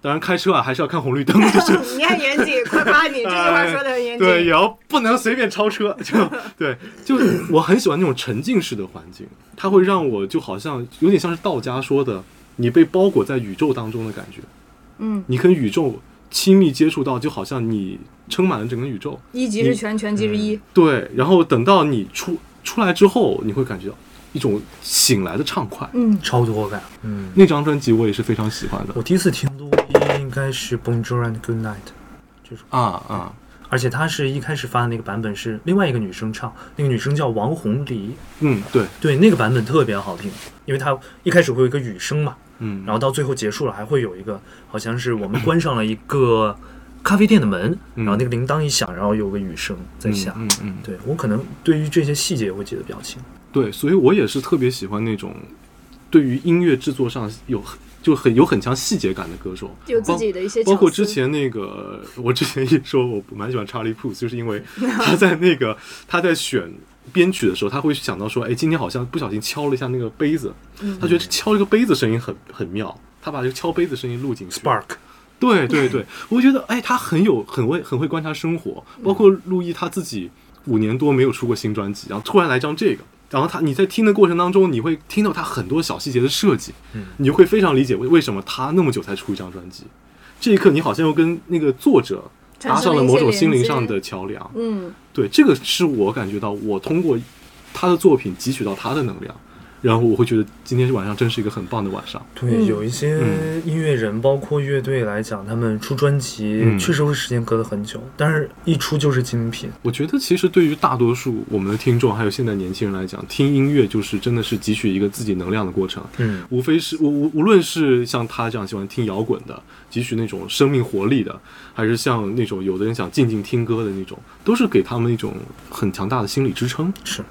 当然，开车啊还是要看红绿灯，就是你看严谨，快夸 你这句话说的很严谨。对，也要不能随便超车，就对，就是我很喜欢那种沉浸式的环境，它会让我就好像有点像是道家说的，你被包裹在宇宙当中的感觉，嗯你跟宇宙亲密接触到，就好像你撑满了整个宇宙。一即是全，全即是一。对，然后等到你出出来之后，你会感觉到一种醒来的畅快。嗯，超多感。嗯，那张专辑我也是非常喜欢的。我第一次听录音应该是 Bonjour and Good Night，就是。啊啊，而且他是一开始发的那个版本是另外一个女生唱，那个女生叫王红梨，嗯，对，对，那个版本特别好听，因为它一开始会有一个雨声嘛，嗯，然后到最后结束了还会有一个，好像是我们关上了一个咖啡店的门，嗯。然后那个铃铛一响，然后有个雨声在下。嗯嗯，对我可能对于这些细节会记得比较清。对，所以我也是特别喜欢那种对于音乐制作上有很就很有很强细节感的歌手，有自己的一些包括之前那个，我之前也说我蛮喜欢查理普斯，就是因为他在那个他在选编曲的时候，他会想到说，哎，今天好像不小心敲了一下那个杯子，嗯他觉得敲这个杯子声音很很妙，他把这个敲杯子声音录进去。Spark，对对对，我觉得哎，他很有很会很会观察生活，包括陆毅他自己五年多没有出过新专辑，然后突然来张这个。然后他，你在听的过程当中，你会听到他很多小细节的设计，嗯你就会非常理解为为什么他那么久才出一张专辑。这一刻，你好像又跟那个作者搭上了某种心灵上的桥梁。嗯，对，这个是我感觉到，我通过他的作品汲取到他的能量，然后我会觉得今天晚上真是一个很棒的晚上。对，嗯有一些嗯音乐人，包括乐队来讲，他们出专辑嗯确实会时间隔得很久，但是一出就是精品。我觉得其实对于大多数我们的听众，还有现在年轻人来讲，听音乐就是真的是汲取一个自己能量的过程。嗯，无非是无无无论是像他这样喜欢听摇滚的，汲取那种生命活力的，还是像那种有的人想静静听歌的那种，都是给他们一种很强大的心理支撑。是，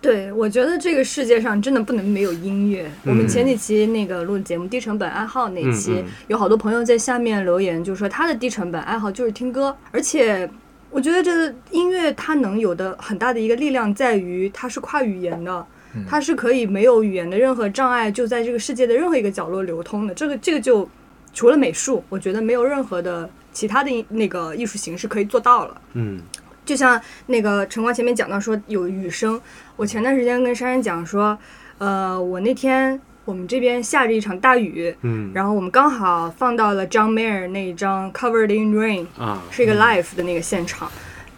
对，我觉得这个世界上真的不能没有音乐。我们嗯前几期那个录的节目《低成本爱好》那期，嗯嗯有好多朋友在下面留言，就说他的低成本爱好就是听歌，而且。我觉得这个音乐它能有的很大的一个力量在于它是跨语言的，嗯它是可以没有语言的任何障碍，就在这个世界的任何一个角落流通的。这个这个就除了美术，我觉得没有任何的其他的那个艺术形式可以做到了。嗯就像那个晨光前面讲到说有雨声，我前段时间跟珊珊讲说，呃，我那天我们这边下着一场大雨，嗯。然后我们刚好放到了 John Mayer 那一张 Covered in Rain，啊，是一个 live 的那个现场，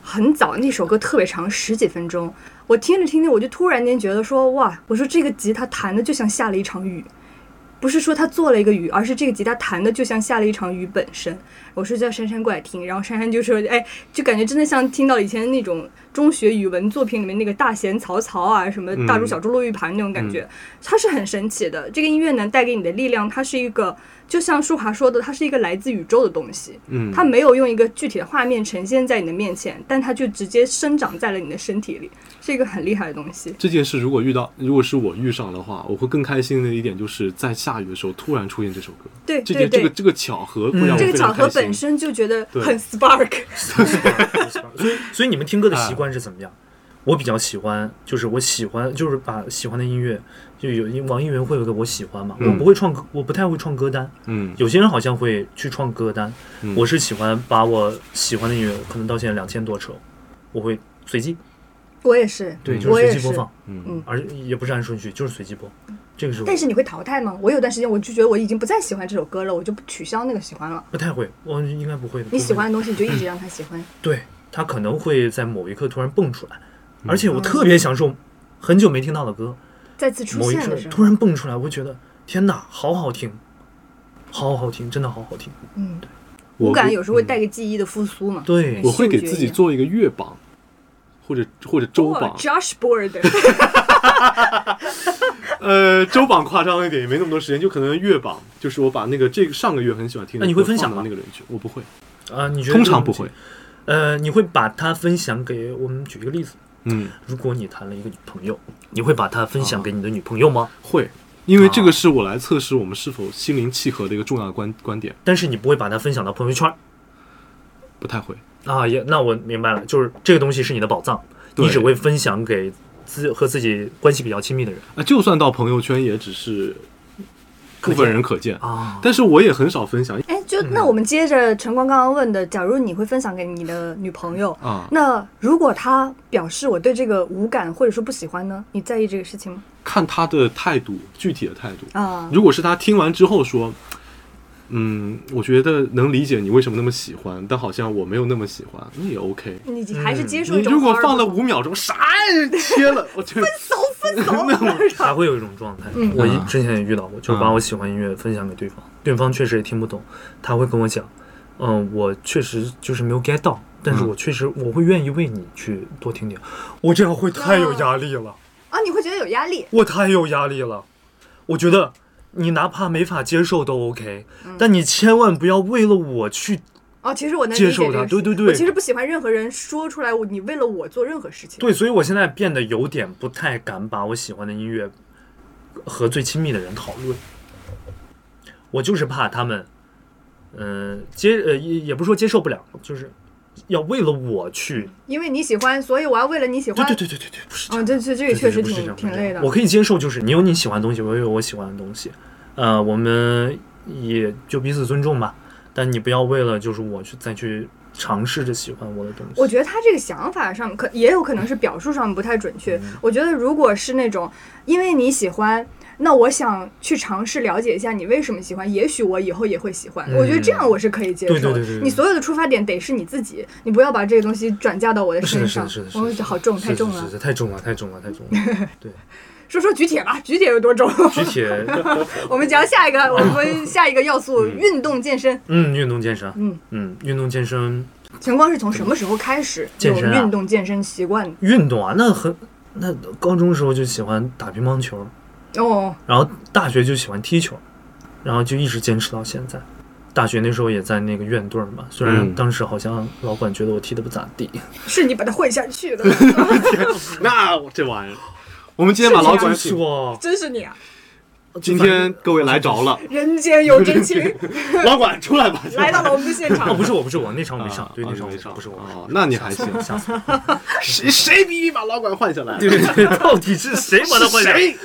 很早那首歌特别长，十几分钟，我听着听着我就突然间觉得说，哇，我说这个吉他弹的就像下了一场雨。不是说他做了一个雨，而是这个吉他弹的就像下了一场雨本身。我说叫珊珊过来听，然后珊珊就说，哎，就感觉真的像听到以前那种中学语文作品里面那个大弦嘈嘈啊，什么大珠小珠落玉盘那种感觉，它是很神奇的。这个音乐能带给你的力量，它是一个，就像舒华说的，它是一个来自宇宙的东西。嗯，它没有用一个具体的画面呈现在你的面前，但它就直接生长在了你的身体里，是一个很厉害的东西。这件事如果遇到，如果是我遇上的话，我会更开心的一点就是在下雨的时候突然出现这首歌，对这对对，件这个这个巧合会让我这个。巧合本身就觉得对很 spark。所以所以你们听歌的习惯是怎么样？我比较喜欢，就是我喜欢，就是把喜欢的音乐，就有因网易云会有个我喜欢嘛，嗯我不会创歌，我不太会创歌单。嗯有些人好像会去创歌单，嗯我是喜欢把我喜欢的音乐，可能到现在两千多首，我会随机，我也是，对，嗯就是是随机播放，嗯嗯而也不是按顺序，就是随机播。这个是我但是你会淘汰吗？我有段时间我就觉得我已经不再喜欢这首歌了，我就取消那个喜欢了。不太会，我应该不会的。你喜欢的东西你就一直让他喜欢。会，对他可能会在某一刻突然蹦出来，嗯而且我特别享受很久没听到的歌，再次出某一现的时候，突然蹦出来，我会觉得天哪，好好听，好好听，真的好好听。嗯，我五感有时候会嗯带个记忆的复苏嘛。对我会给自己做一个月榜，或者或者周哇榜。，Josh Board，呃，周榜夸张一点，也没那么多时间，就可能月榜，就是我把那个这个上个月很喜欢听的歌那你会分享吗到那个人去？我不会，啊，你觉得通常不会。。呃，你会把它分享给我们？举一个例子，嗯，如果你谈了一个女朋友，你会把它分享给你的女朋友吗？会，因为这啊个是我来测试我们是否心灵契合的一个重要的观观点，但是你不会把它分享到朋友圈不太会。啊？也，那我明白了，就是这个东西是你的宝藏，你只会分享给自和自己关系比较亲密的人啊，就算到朋友圈，也只是部分人可见。啊。但是我也很少分享哎，就那我们接着晨光刚刚问的，假如你会分享给你的女朋友，啊。那如果她表示我对这个无感或者说不喜欢呢？你在意这个事情吗？看她的态度，具体的态度。啊，如果是她听完之后说，嗯，我觉得能理解你为什么那么喜欢，但好像我没有那么喜欢，那也 OK。你还是接受一种你如果放了五秒钟，啥也切了，我分手分手，还会有一种状态，嗯。我之前也遇到过，就是把我喜欢音乐分享给对方，对方确实也听不懂，他会跟我讲，嗯，我确实就是没有 get 到，但是嗯。我确实我会愿意为你去多听听，我这样会太有压力了，啊，你会觉得有压力。我太有压力了，我觉得你哪怕没法接受都 OK，但嗯你千万不要为了我去，哦，其实我能接受解这个事它对对对。我其实不喜欢任何人说出来，我你为了我做任何事情。对，所以我现在变得有点不太敢把我喜欢的音乐和最亲密的人讨论，我就是怕他们，嗯、接呃也也不是说接受不了，就是要为了我去，因为你喜欢，所以我要为了你喜欢。对对对对对，不是啊哦，这这这个确实挺挺累的。我可以接受，就是你有你喜欢的东西，我有我喜欢的东西，呃，我们也就彼此尊重吧。但你不要为了就是我去再去尝试着喜欢我的东西。我觉得他这个想法上可也有可能是表述上不太准确。嗯我觉得如果是那种因为你喜欢，那我想去尝试了解一下你为什么喜欢，也许我以后也会喜欢。嗯我觉得这样我是可以接受的。对对对对对你所有的出发点得是你自己，你不要把这个东西转嫁到我的身上。是的，是的，是的，我好重，太重了太重了，太重了，太重了。对说说举铁吧，举铁有多重？举铁，我们讲下一个，我们 下一个要素，运动健身。嗯，运动健身，嗯嗯，运动健身，晨光是从什么时候开始有运动健身习惯？运动啊，那很，那高中时候就喜欢打乒乓球，哦，然后大学就喜欢踢球，然后就一直坚持到现在。大学那时候也在那个院队儿嘛，虽然嗯。当时好像老管觉得我踢的不咋地，是你把他混下去的，那我这玩意儿，我们今天把老管请，说，真是你啊！今天各位来着了，人间有真情，老管出来 吧，来到了我们的现哦，场不。是我，不是我，那场我没上，对，啊那场没上，不是我，哦，那你还行，吓死我！谁谁逼逼把老管换下来？对对对，到底是谁把他换下来？谁？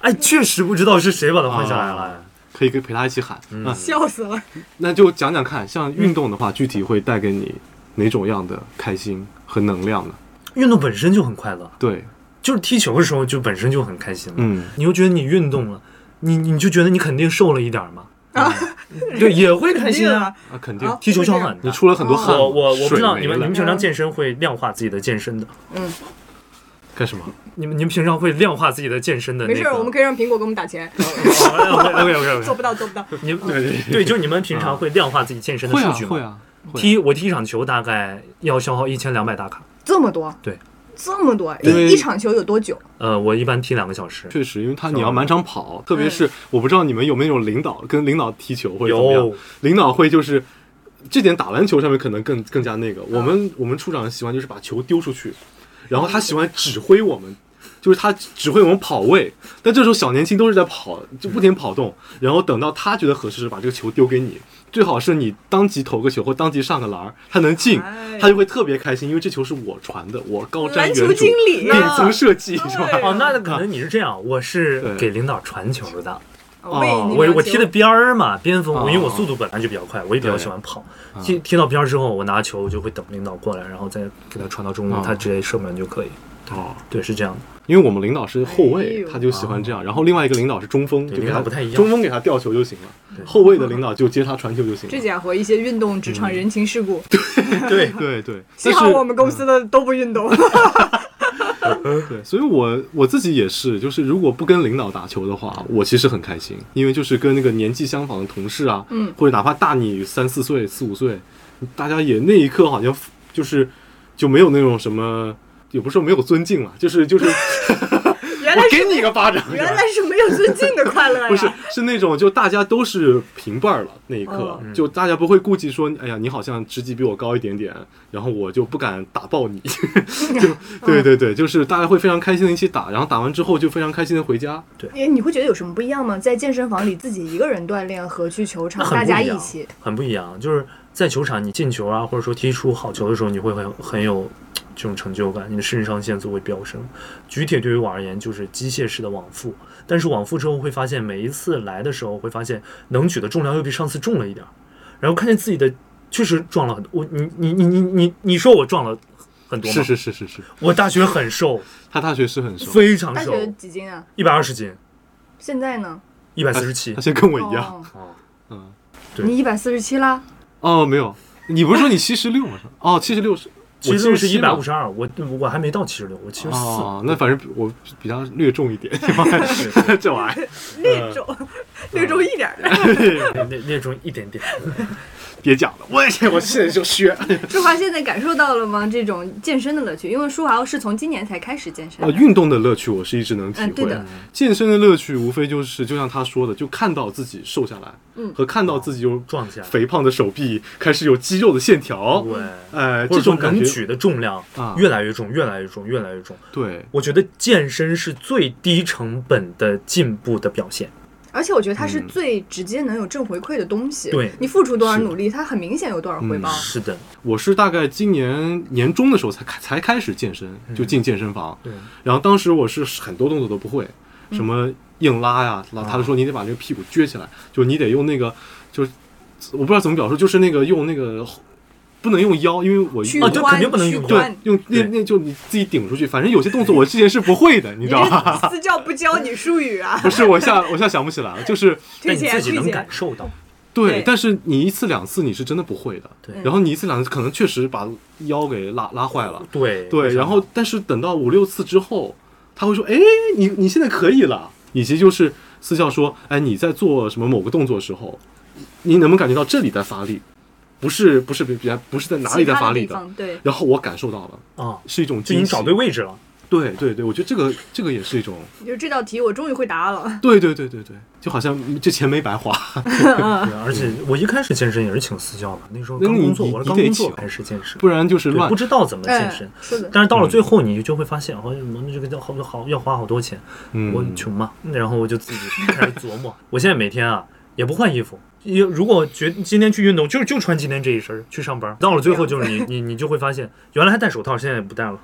哎，确实不知道是谁把他换下来啊了。可以跟陪他一起喊。嗯，笑死了！那就讲讲看，像运动的话，具体会带给你哪种样的开心和能量呢？运动本身就很快乐，对，就是踢球的时候就本身就很开心了。嗯，你又觉得你运动了，你你就觉得你肯定瘦了一点儿嘛，啊，对，也会 开心啊。啊，肯定啊，踢球消耗很大你出了很多汗，我我我不知道你们你们平常健身会量化自己的健身的，嗯干什么？你们你们平常会量化自己的健身的那个？没事，我们可以让苹果给我们打钱。OK OK 做 OK，不到，做不到。你们对，就是你们平常会量化自己健身的数据吗？会啊，会啊踢我踢一场球大概要消耗一千两百大卡，这么多？对，这么多。因为一一场球有多久？呃，我一般踢两个小时。确实，因为他你要满场跑，特别是我不知道你们有没有那种领导跟领导踢球或者怎么样有，领导会就是这点打篮球上面可能更更加那个。我们我们处长喜欢就是把球丢出去，然后他喜欢指挥我们。就是他指挥我们跑位，但这时候小年轻都是在跑，就不停跑动，然后等到他觉得合适时把这个球丢给你，最好是你当即投个球或当即上个篮儿，他能进哎，他就会特别开心，因为这球是我传的，我高瞻远瞩经理，顶层设计是吧？哦，那可能你是这样，我是给领导传球的。哦我我踢的边儿嘛，边锋，哦因为我速度本来就比较快，我也比较喜欢跑。踢踢到边儿之后，我拿球我就会等领导过来，然后再给他传到中路，哦他直接射门就可以。哦，对，是这样的。因为我们领导是后哎卫，呦。他就喜欢这样。然后另外一个领导是中锋，就给他不太一样。中锋给他吊球就行了，后卫的领导就接他传球就行了。这家伙一些运动职场人情世故，对，对对，幸好我们公司的都不运动。对，所以我我自己也是，就是如果不跟领导打球的话，我其实很开心，因为就是跟那个年纪相仿的同事啊，嗯，或者哪怕大你三四岁、四五岁，大家也那一刻好像就是就没有那种什么，也不是说没有尊敬了，就是就是原来是我给你一个巴掌，原来是没有尊敬的快乐呀！不是，是那种就大家都是平辈儿了那一刻，哦就大家不会顾忌说，哎呀，你好像职级比我高一点点，然后我就不敢打爆你，就对对对，就是大家会非常开心的一起打，然后打完之后就非常开心的回家。哎，你会觉得有什么不一样吗？在健身房里自己一个人锻炼和去球场大家不一样一起，很不一样。就是在球场你进球啊，或者说踢出好球的时候，你会很很有这种成就感，你的肾上腺素会飙升。举铁对于我而言就是机械式的往复，但是往复之后会发现每一次来的时候会发现能举的重量又比上次重了一点儿，然后看见自己的确实壮了很多。我你你你你你你说我壮了很多吗？是是是是是，我大学很瘦，他大学是很瘦，非常瘦，大学几斤啊？一百二十斤，现在呢？一百四十七他。现在跟我一样。哦哦，嗯，对你一百四十七啦？哦，没有，你不是说你七十六吗？哦，七十六是，其实是一百五十。二，我我还没到七十六，我七十四。哦，那反正我比较略重一点，这玩意儿 略重，略重一点儿的。那那重一点点。别讲了，我也我现在就削。舒华现在感受到了吗？这种健身的乐趣？因为舒华是从今年才开始健身呃，的。运动的乐趣我是一直能体会嗯对的，健身的乐趣无非就是就像他说的，就看到自己瘦下来，嗯和看到自己有壮起来肥胖的手臂，开始有肌肉的线条，对，呃，这种感觉，能举的重量啊越来越重，越来越重，越来越重。对，我觉得健身是最低成本的进步的表现。而且我觉得它是嗯最直接能有正回馈的东西。对你付出多少努力，它很明显有多少回报。是的，我是大概今年年中的时候才开才开始健身，就进健身房，对，然后当时我是很多动作都不会，什么硬拉呀，拉他就说你得把这个屁股撅起来，就你得用那个，就是我不知道怎么表述，就是那个用那个不能用腰，因为我啊对，肯定不能用对，用那那就你自己顶出去，反正有些动作我之前是不会的，你知道吧？私教不教你术语啊？不是，我现在我现在想不起来了，就是，但你自己能感。受到。对对，但是你一次两次你是真的不会的，对然后你一次两次可能确实把腰给拉拉坏了，对对，然后但是等到五六次之后，他会说，哎，你你现在可以了，以及就是私教说，哎，你在做什么某个动作的时候，你能不能感觉到这里在发力，不是不是别别不是在哪里在发力的，然后我感受到了，啊，是一种惊喜就你找对位置了。对对对，我觉得这个这个也是一种，就是这道题我终于会答了。对对对对对，就好像这钱没白花，对，而且我一开始健身也是请私教的，那时候刚工作，我是刚工作开始健身，不然就是，乱不知道怎么健嗯身。，是的。但是到了最后，你就会发现，好像这个要好好要花好多钱，嗯我穷嘛，然后我就自己开始琢磨。我现在每天啊也不换衣服，也如果觉今天去运动，就是就穿今天这一身去上班。到了最后，就是你你你就会发现，原来还戴手套，现在也不戴了。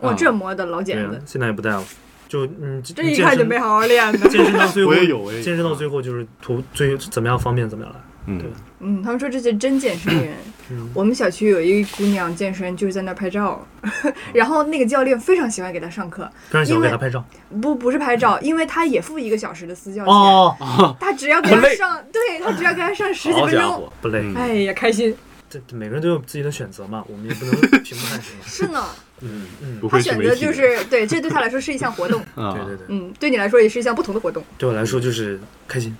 哇，这磨的老茧子，，现在也不戴了。就你，这一看就没好好练呢。健身到最后，我也有我也有健身到最后就是图最怎么样方便怎么样来。嗯对嗯，他们说这些真健身人。嗯我们小区有一姑娘健身，就是在那儿拍照，然后那个教练非常喜欢给她上课，非常喜欢因为给她拍照。不不是拍照，因为他也付一个小时的私教钱，哦，他只要给她上，对他只要给他上十几分钟，不累。嗯哎呀，开心。这这每个人都有自己的选择嘛，我们也不能 评判谁。是呢，嗯嗯不，他选择就是对，这对他来说是一项活动，啊，对对对，嗯，对你来说也是一项不同的活动。对我来说就是开心。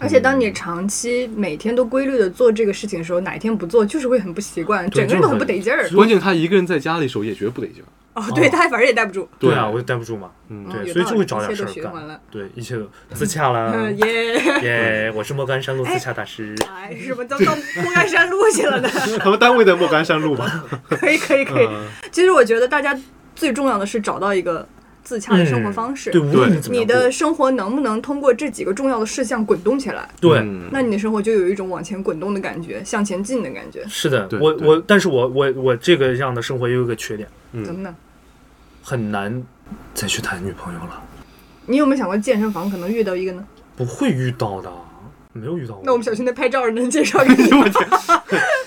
而且当你长期每天都规律的做这个事情的时候，哪一天不做，就是会很不习惯，整个人都很不得劲儿。关键他一个人在家里的时候也觉得不得劲儿，哦，对他反正也待不住，对啊，我也待不住嘛。嗯嗯对，所以就会找点一切事儿干都循环了。对，一切都自洽啦。嗯耶，耶，我是莫干山路自洽大师。哎，什么都到莫干山路去了呢？他们单位在莫干山路吧，可以可以可以。嗯其实我觉得大家最重要的是找到一个自洽的生活方式。对，无论你怎么你的生活能不能通过这几个重要的事项滚动起来？对。嗯那你的生活就有一种往前滚动的感觉，向前进的感觉。是的，我我，但是我我我这个样的生活也有一个缺点，怎么呢？很难再去谈女朋友了，你有没有想过健身房可能遇到一个呢？不会遇到的，没有遇到过。那我们小区那拍照的能介绍给你 我天，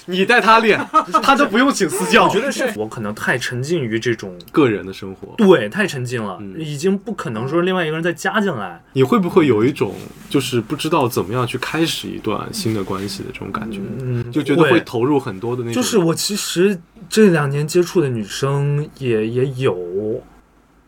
你带他练，他都不用请私教。我觉得是我可能太沉浸于这种，个人的生活，对，太沉浸了，嗯已经不可能说另外一个人再加进来。你会不会有一种就是不知道怎么样去开始一段新的关系的这种感觉？嗯，就觉得会投入很多的那种。就是我其实这两年接触的女生也也有，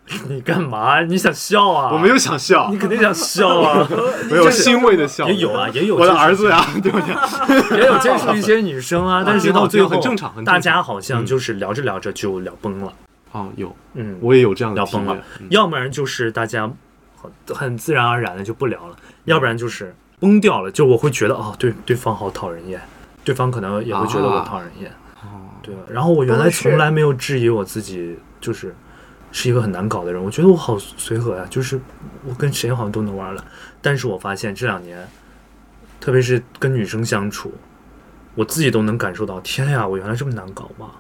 你干嘛？你想笑啊？我没有，想笑。你，肯定想笑啊。没有欣慰的笑，也有啊，也有我的儿子呀，对不对？也有接触一些女生啊，但是到最后很正常很正常。大家好像就是聊着聊着就聊崩了，啊，有，嗯，我也有这样的聊崩了。嗯。要不然就是大家很很自然而然的就不聊了，要不然就是崩掉了，就我会觉得哦，对对方好讨人厌，对方可能也会觉得我讨人厌，哦。对。然后我原来从来没有质疑我自己，就是是一个很难搞的人，我觉得我好随和呀，就是我跟谁好像都能玩了。但是我发现这两年，特别是跟女生相处，我自己都能感受到，天呀，我原来这么难搞吗？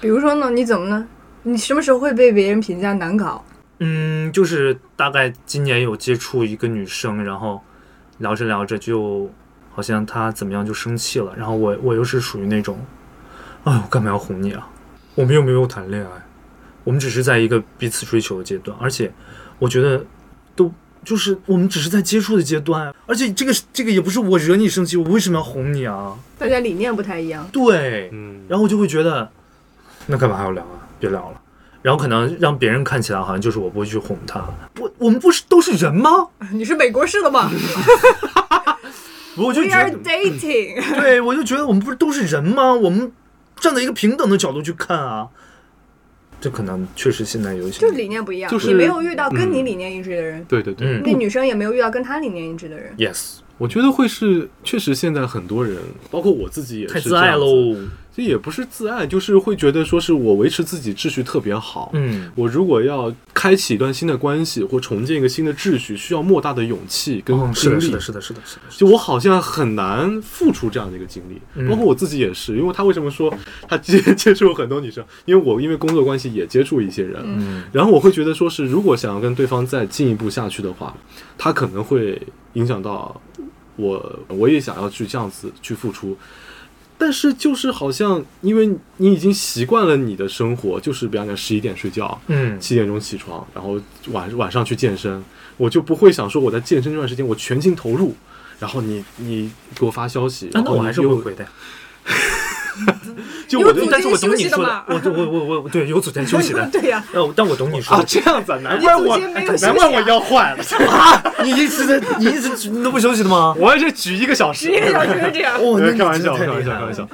比如说呢，你怎么呢？你什么时候会被别人评价难搞？嗯，就是大概今年有接触一个女生，然后聊着聊着就好像她怎么样就生气了，然后我我又是属于那种，哎，我干嘛要哄你啊？我们又没有谈恋爱，我们只是在一个彼此追求的阶段，而且我觉得都就是我们只是在接触的阶段，而且这个这个也不是我惹你生气，我为什么要哄你啊？大家理念不太一样。对，嗯，然后我就会觉得，那干嘛还要聊啊？别聊了。然后可能让别人看起来好像就是我不会去哄他，我我们不是都是人吗？你是美国式的吗我就觉 are 得，dating。对我就觉得我们不是都是人吗？我们站在一个平等的角度去看啊。这可能确实现在有一些，就是理念不一样，就是你没有遇到跟你嗯理念一致的人，对对对，嗯那女生也没有遇到跟她理念一致的人。yes，我觉得会是，确实现在很多人，包括我自己也是太自爱这样子。喽。这也不是自爱，就是会觉得说是我维持自己秩序特别好。嗯，我如果要开启一段新的关系或重建一个新的秩序，需要莫大的勇气跟哦，是的，精力。是的，是的，是的，是的，是的就我好像很难付出这样的一个精力，嗯包括我自己也是。因为他为什么说他接 接触了很多女生？因为我因为工作关系也接触一些人，嗯然后我会觉得说是，如果想要跟对方再进一步下去的话，他可能会影响到我，我也想要去这样子去付出。但是就是好像，因为你已经习惯了你的生活，就是比方讲十一点睡觉，嗯，七点钟起床，然后晚晚上去健身，我就不会想说我在健身这段时间我全情投入，然后你你给我发消息，啊那我还是会回的。就我就但是我懂你说我我我我对有组间休息的，对呀、呃，但我懂你说啊。这样子啊，难怪我难怪我腰坏了，啊，你一直在，你一直你都不休息的吗？我这举一个小时，一个小时是这样。哦，那开玩笑，开玩笑，开玩笑。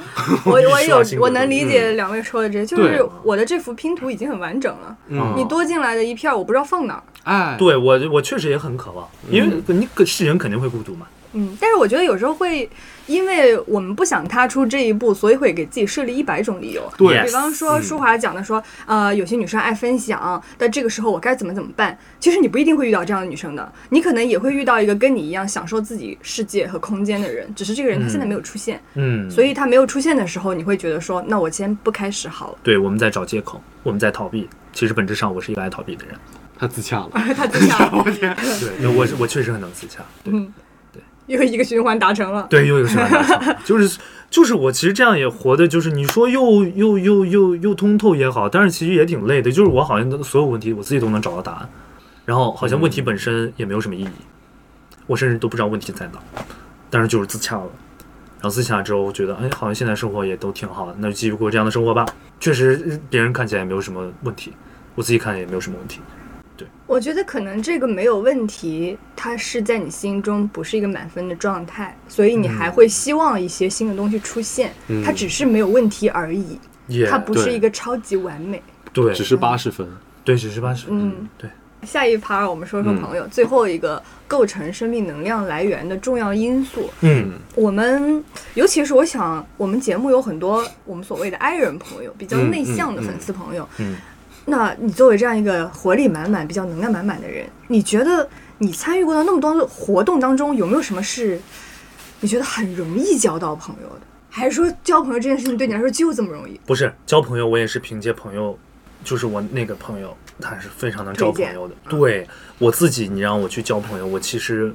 我我有我能理解两位说的这，就是我的这幅拼图已经很完整了，嗯你多进来的一片我不知道放哪儿。哎，对我我确实也很渴望，因为你是人肯定会孤独嘛。嗯，但是我觉得有时候会，因为我们不想踏出这一步，所以会给自己设立一百种理由。对比方说嗯舒华讲的说，呃，有些女生爱分享，但这个时候我该怎么怎么办？其实你不一定会遇到这样的女生的，你可能也会遇到一个跟你一样享受自己世界和空间的人，只是这个人他现在没有出现，嗯，所以他没有出现的时候，你会觉得说，那我先不开始好了。对我们在找借口，我们在逃避。其实本质上我是一个爱逃避的人。他自洽了。他自洽了，对，那我我确实很能自洽。对嗯，又一个循环达成了。对，又一个循环达成？就是就是我其实这样也活的，就是你说又又又又又通透也好，但是其实也挺累的。就是我好像所有问题我自己都能找到答案，然后好像问题本身也没有什么意义，我甚至都不知道问题在哪，但是就是自洽了。然后自洽之后，我觉得哎，好像现在生活也都挺好的，那就继续过这样的生活吧。确实，别人看起来也没有什么问题，我自己看也没有什么问题。我觉得可能这个没有问题，它是在你心中不是一个满分的状态，所以你还会希望一些新的东西出现。嗯它只是没有问题而已，也它不是一个超级完美。对，只是八十分，对，只是八十分。嗯，对，下一趴我们说说朋友，最后一个构成生命能量来源的重要因素。嗯我们尤其是我想，我们节目有很多我们所谓的 I 人朋友，比较嗯内向的粉丝朋友。嗯那你作为这样一个活力满满、比较能量满满的人，你觉得你参与过的那么多的活动当中，有没有什么是你觉得很容易交到朋友的？还是说交朋友这件事情对你来说就这么容易？不是交朋友，我也是凭借朋友，就是我那个朋友，他是非常能交朋友的。对我自己，你让我去交朋友，我其实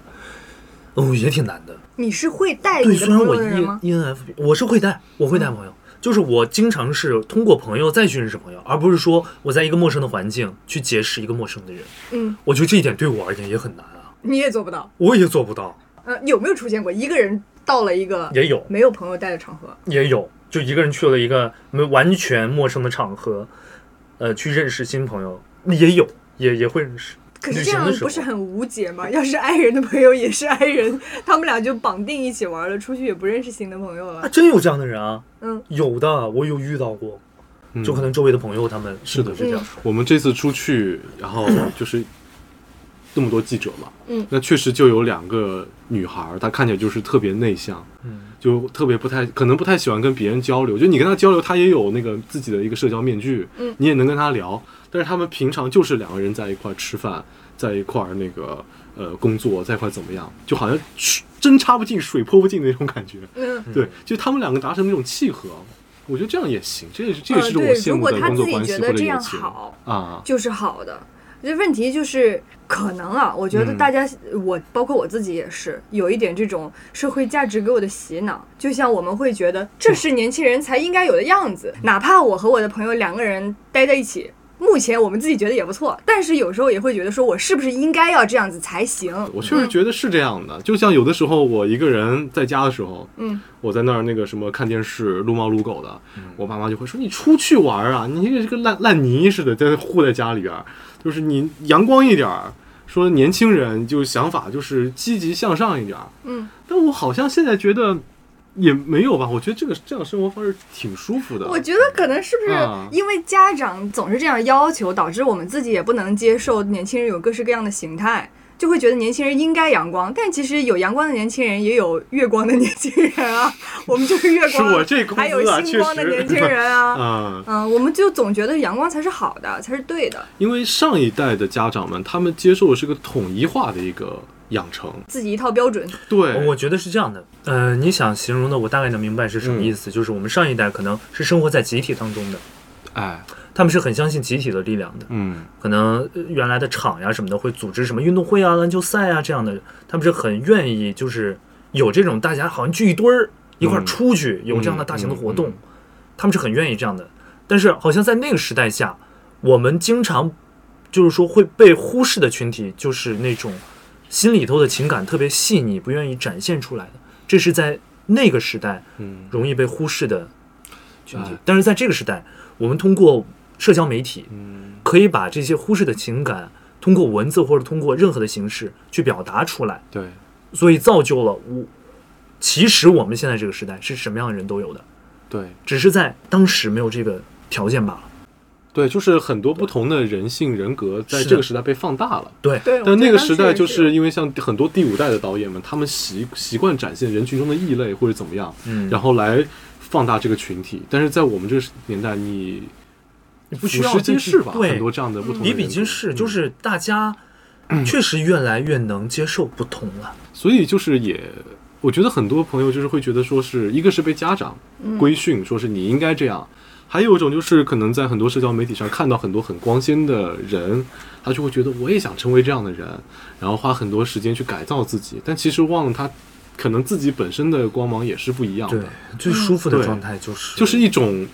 哦也挺难的。你是会带对，你的朋虽然我友的人 E 吗？ENFP，我是会带，我会带朋友，就是我经常是通过朋友再去认识朋友，而不是说我在一个陌生的环境去结识一个陌生的人。嗯，我觉得这一点对我而言也很难啊，你也做不到。我也做不到。呃，有没有出现过一个人到了一个也有，没有朋友带的场合？也有，就一个人去了一个没完全陌生的场合，呃，去认识新朋友，也有，也也会认识。可是这样不是很无解吗？要是爱人的朋友也是爱人，他们俩就绑定一起玩了，出去也不认识新的朋友啊，了。真有这样的人啊，嗯，有的，我有遇到过，嗯就可能周围的朋友他们是的是这样说。我们这次出去，然后 就是那么多记者嘛，嗯那确实就有两个女孩，她看起来就是特别内向，嗯，就特别不太可能不太喜欢跟别人交流，就你跟她交流，她也有那个自己的一个社交面具，嗯你也能跟她聊，但是他们平常就是两个人在一块儿吃饭，在一块儿那个呃工作，在一块儿怎么样，就好像针插不进水泼不进的那种感觉，嗯，对，就他们两个达成那种契合。我觉得这样也行，这也是这也呃，是我对，羡慕的如果他自己工作关系或觉得这样者友情好，啊。就是好的。这问题就是可能啊，我觉得嗯大家，我包括我自己也是有一点这种社会价值给我的洗脑，就像我们会觉得这是年轻人才应该有的样子，哪怕我和我的朋友两个人待在一起。目前我们自己觉得也不错，但是有时候也会觉得说，我是不是应该要这样子才行？我确实觉得是这样的，就像有的时候我一个人在家的时候，嗯，我在那儿那个什么看电视撸猫撸狗的，我爸妈就会说你出去玩啊，你这个烂烂泥似的，在护在家里边儿，就是你阳光一点儿。说年轻人就想法就是积极向上一点儿，嗯，但我好像现在觉得也没有吧，我觉得这个这样的生活方式挺舒服的。我觉得可能是不是啊因为家长总是这样要求，导致我们自己也不能接受年轻人有各式各样的形态，就会觉得年轻人应该阳光。但其实有阳光的年轻人，也有月光的年轻人啊。我们就是月是光，我这公还有星光的年轻人啊。啊，嗯，我们就总觉得阳光才是好的，才是对的。因为上一代的家长们，他们接受的是个统一化的一个养成，自己一套标准，对，我觉得是这样的，呃，你想形容的，我大概能明白是什么意思，就是我们上一代可能是生活在集体当中的，哎，他们是很相信集体的力量的，嗯。可能呃原来的厂呀什么的会组织什么运动会啊、篮球赛啊这样的，他们是很愿意就是有这种大家好像聚一堆儿一块儿嗯出去有这样的大型的活动，嗯嗯。他们是很愿意这样的。但是好像在那个时代下，我们经常就是说会被忽视的群体，就是那种心里头的情感特别细腻，不愿意展现出来的，这是在那个时代嗯，容易被忽视的群体哎。但是在这个时代，我们通过社交媒体，嗯可以把这些忽视的情感通过文字或者通过任何的形式去表达出来，对，所以造就了我。其实我们现在这个时代是什么样的人都有的，对，只是在当时没有这个条件罢了。对，就是很多不同的人性人格在这个时代被放大了。对，但那个时代就是因为像很多第五代的导演们，他们习习惯展现人群中的异类或者怎么样，嗯，然后来放大这个群体。但是在我们这个年代，你你不需要俯拾皆是吧？对，很多这样的不同的比比皆是，嗯就是大家 确实越来越能接受不同了。所以就是也，我觉得很多朋友就是会觉得说是一个是被家长规训，说是你应该这样，还有一种就是可能在很多社交媒体上看到很多很光鲜的人，他就会觉得我也想成为这样的人，然后花很多时间去改造自己，但其实忘了他可能自己本身的光芒也是不一样对的，，最舒服的状态就是就是一种。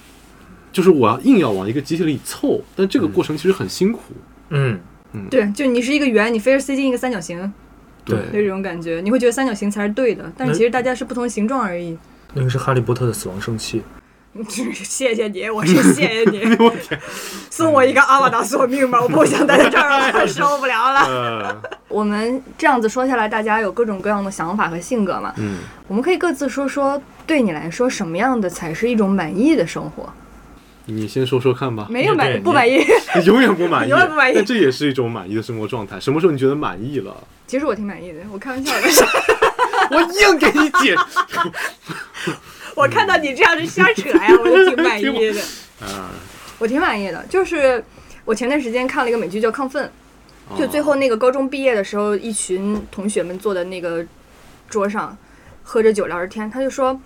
就是我要硬要往一个集体里凑，但这个过程其实很辛苦。嗯嗯，对，就你是一个圆，你非是塞进一个三角形，对那这种感觉，你会觉得三角形才是对的，但那其实大家是不同形状而已。那个是哈利波特的死亡圣器。谢谢你，我是谢谢你，送我一个阿瓦达索命吧，我不想待在这儿了，我受不了了。呃，我们这样子说下来，大家有各种各样的想法和性格嘛，嗯，我们可以各自说说，对你来说什么样的才是一种满意的生活？你先说说看吧。没有满对不满意，你永远不满意，永远不满意但这也是一种满意的生活状态。什么时候你觉得满意了？其实我挺满意的，我开玩笑的。我硬给你解。我看到你这样子瞎扯呀，我就挺满意的。啊，我挺满意的，就是我前段时间看了一个美剧叫《亢奋》，哦就最后那个高中毕业的时候，一群同学们坐在那个桌上，喝着酒聊着天，他就说，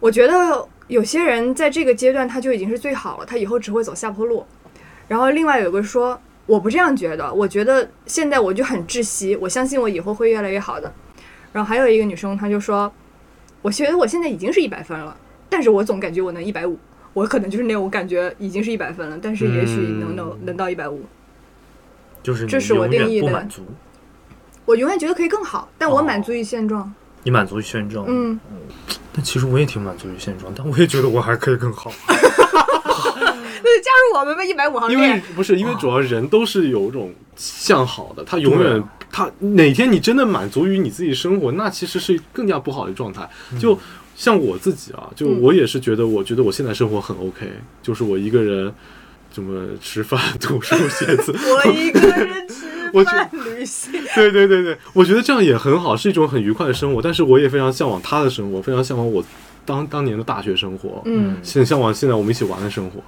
我觉得有些人在这个阶段他就已经是最好了，他以后只会走下坡路。然后另外有个说，我不这样觉得，我觉得现在我就很窒息，我相信我以后会越来越好的。然后还有一个女生，她就说，我觉得我现在已经是一百分了，但是我总感觉我能一百五，我可能就是那种感觉已经是一百分了，但是也许能能、能到一百五。就是这是我定义的不满足，我永远觉得可以更好，但我哦满足于现状。你满足于现状。嗯，但其实我也挺满足于现状，但我也觉得我还可以更好。那就加入我们吧，一百五行因为列。不是因为主要人都是有一种向好的，他永远他哪天你真的满足于你自己生活，那其实是更加不好的状态。就像我自己啊，就嗯我也是觉得，我觉得我现在生活很 OK，就是我一个人怎么吃饭、读书、写字，我一个人吃我旅行。对对对对，我觉得这样也很好，是一种很愉快的生活。但是我也非常向往他的生活，非常向往我当当年的大学生活，嗯，很向往现在我们一起玩的生活。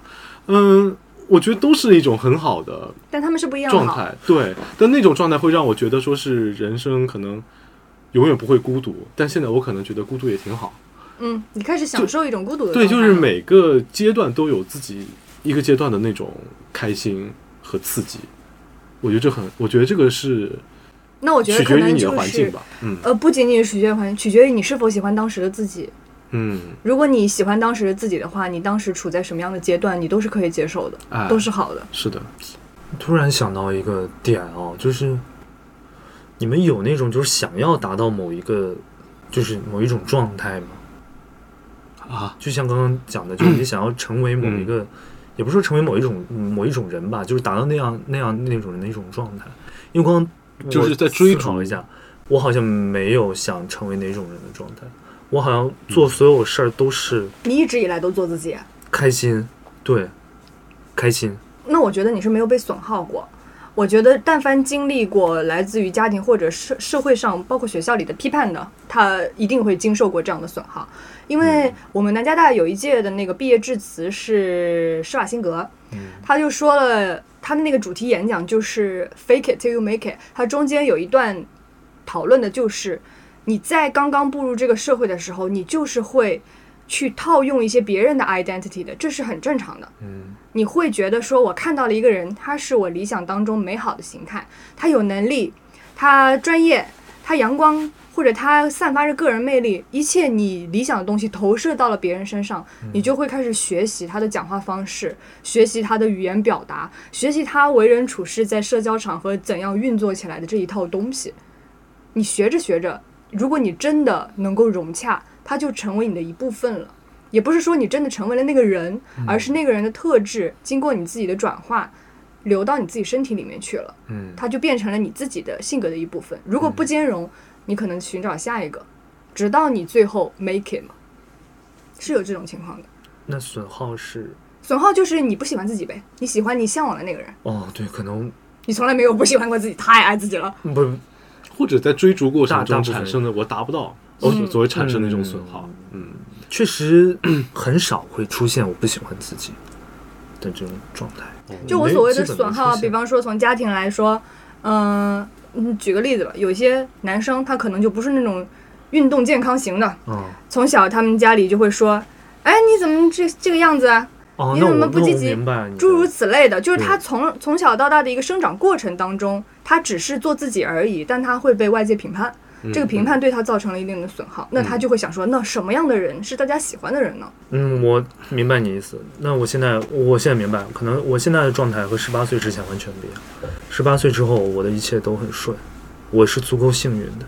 嗯，我觉得都是一种很好的但他们是不一样的。状态，对。但那种状态会让我觉得说是人生可能永远不会孤独，但现在我可能觉得孤独也挺好。嗯，你开始享受一种孤独的对，就是每个阶段都有自己一个阶段的那种开心和刺激。我觉得这很，我觉得这个是那我觉得取决于你的环境吧。嗯，呃，不仅仅是取决于环境，取决于你是否喜欢当时的自己。嗯，如果你喜欢当时的自己的话，你当时处在什么样的阶段，你都是可以接受的，哎，都是好的。是的，突然想到一个点哦，就是你们有那种就是想要达到某一个，就是某一种状态吗？啊，就像刚刚讲的，就是你 想要成为某一嗯。个，也不是说成为某一种某一种人吧，就是达到那样那样那种人的一种状态。因为刚刚就是在追逐。思考一下，我好像没有想成为哪种人的状态，我好像做所有事儿都是你一直以来都做自己，开心，对，开心，那我觉得你是没有被损耗过。我觉得，但凡经历过来自于家庭或者社社会上，包括学校里的批判的，他一定会经受过这样的损耗。因为我们南加大有一届的那个毕业致辞是施瓦辛格，他就说了他的那个主题演讲就是 “fake it till you make it”。他中间有一段讨论的就是你在刚刚步入这个社会的时候，你就是会去套用一些别人的 identity 的，这是很正常的。嗯你会觉得说，我看到了一个人，他是我理想当中美好的形态，他有能力，他专业，他阳光，或者他散发着个人魅力，一切你理想的东西投射到了别人身上，你就会开始学习他的讲话方式，学习他的语言表达，学习他为人处事在社交场合怎样运作起来的这一套东西。你学着学着，如果你真的能够融洽，它就成为你的一部分了。也不是说你真的成为了那个人，而是那个人的特质经过你自己的转化，流到你自己身体里面去了，嗯它就变成了你自己的性格的一部分。如果不兼容，你可能寻找下一个，直到你最后 make it 嘛，是有这种情况的。那损耗是损耗就是你不喜欢自己呗，你喜欢你向往的那个人，哦，对，可能你从来没有不喜欢过自己，太爱自己了。不或者在追逐过程中产生的我达不到，我所谓产生的一种损耗，嗯，确实 很少会出现我不喜欢自己的这种状态。就我所谓的损耗，比方说从家庭来说，嗯、嗯，举个例子吧，有些男生他可能就不是那种运动健康型的，嗯从小他们家里就会说，哎，你怎么这这个样子啊？哦，你怎么不积极诸如此类的，就是他对从从小到大的一个生长过程当中，他只是做自己而已，但他会被外界评判，嗯这个评判对他造成了一定的损耗，那他就会想说，那什么样的人是大家喜欢的人呢？嗯，我明白你意思。那我现在，我现在明白，可能我现在的状态和十八岁之前完全不一样。十八岁之后，我的一切都很顺，我是足够幸运的。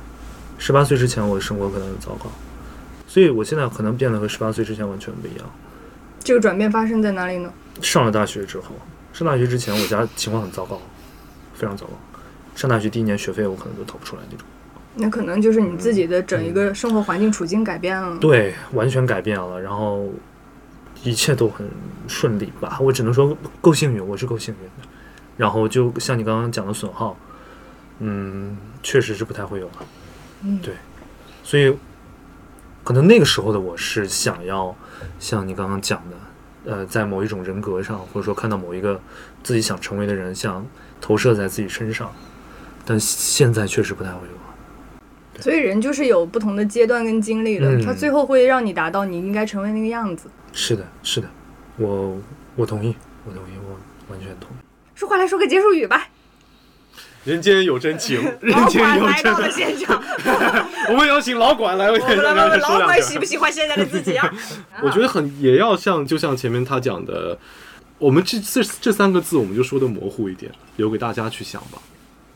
十八岁之前，我的生活可能很糟糕，所以我现在可能变得和十八岁之前完全不一样。这个转变发生在哪里呢？上了大学之后，上大学之前，我家情况很糟糕，非常糟糕。上大学第一年学费我可能都掏不出来那种。那可能就是你自己的整一个生活环境处境改变了。对，完全改变了，然后一切都很顺利吧。我只能说够幸运，我是够幸运的。然后就像你刚刚讲的损耗，嗯，确实是不太会有了。嗯对，所以可能那个时候的我是想要像你刚刚讲的，呃，在某一种人格上，或者说看到某一个自己想成为的人，想投射在自己身上，但现在确实不太会有了。所以人就是有不同的阶段跟经历的，嗯他最后会让你达到你应该成为那个样子。是的，是的，我我同意，我同意，我完全同意。说话来说个结束语吧。人间有真情，人老间有真管来到了现场，我们有请老管来，老管喜不喜欢现在的自己啊？我觉得很也要像，就像前面他讲的，我们这这这三个字，我们就说的模糊一点，留给大家去想吧。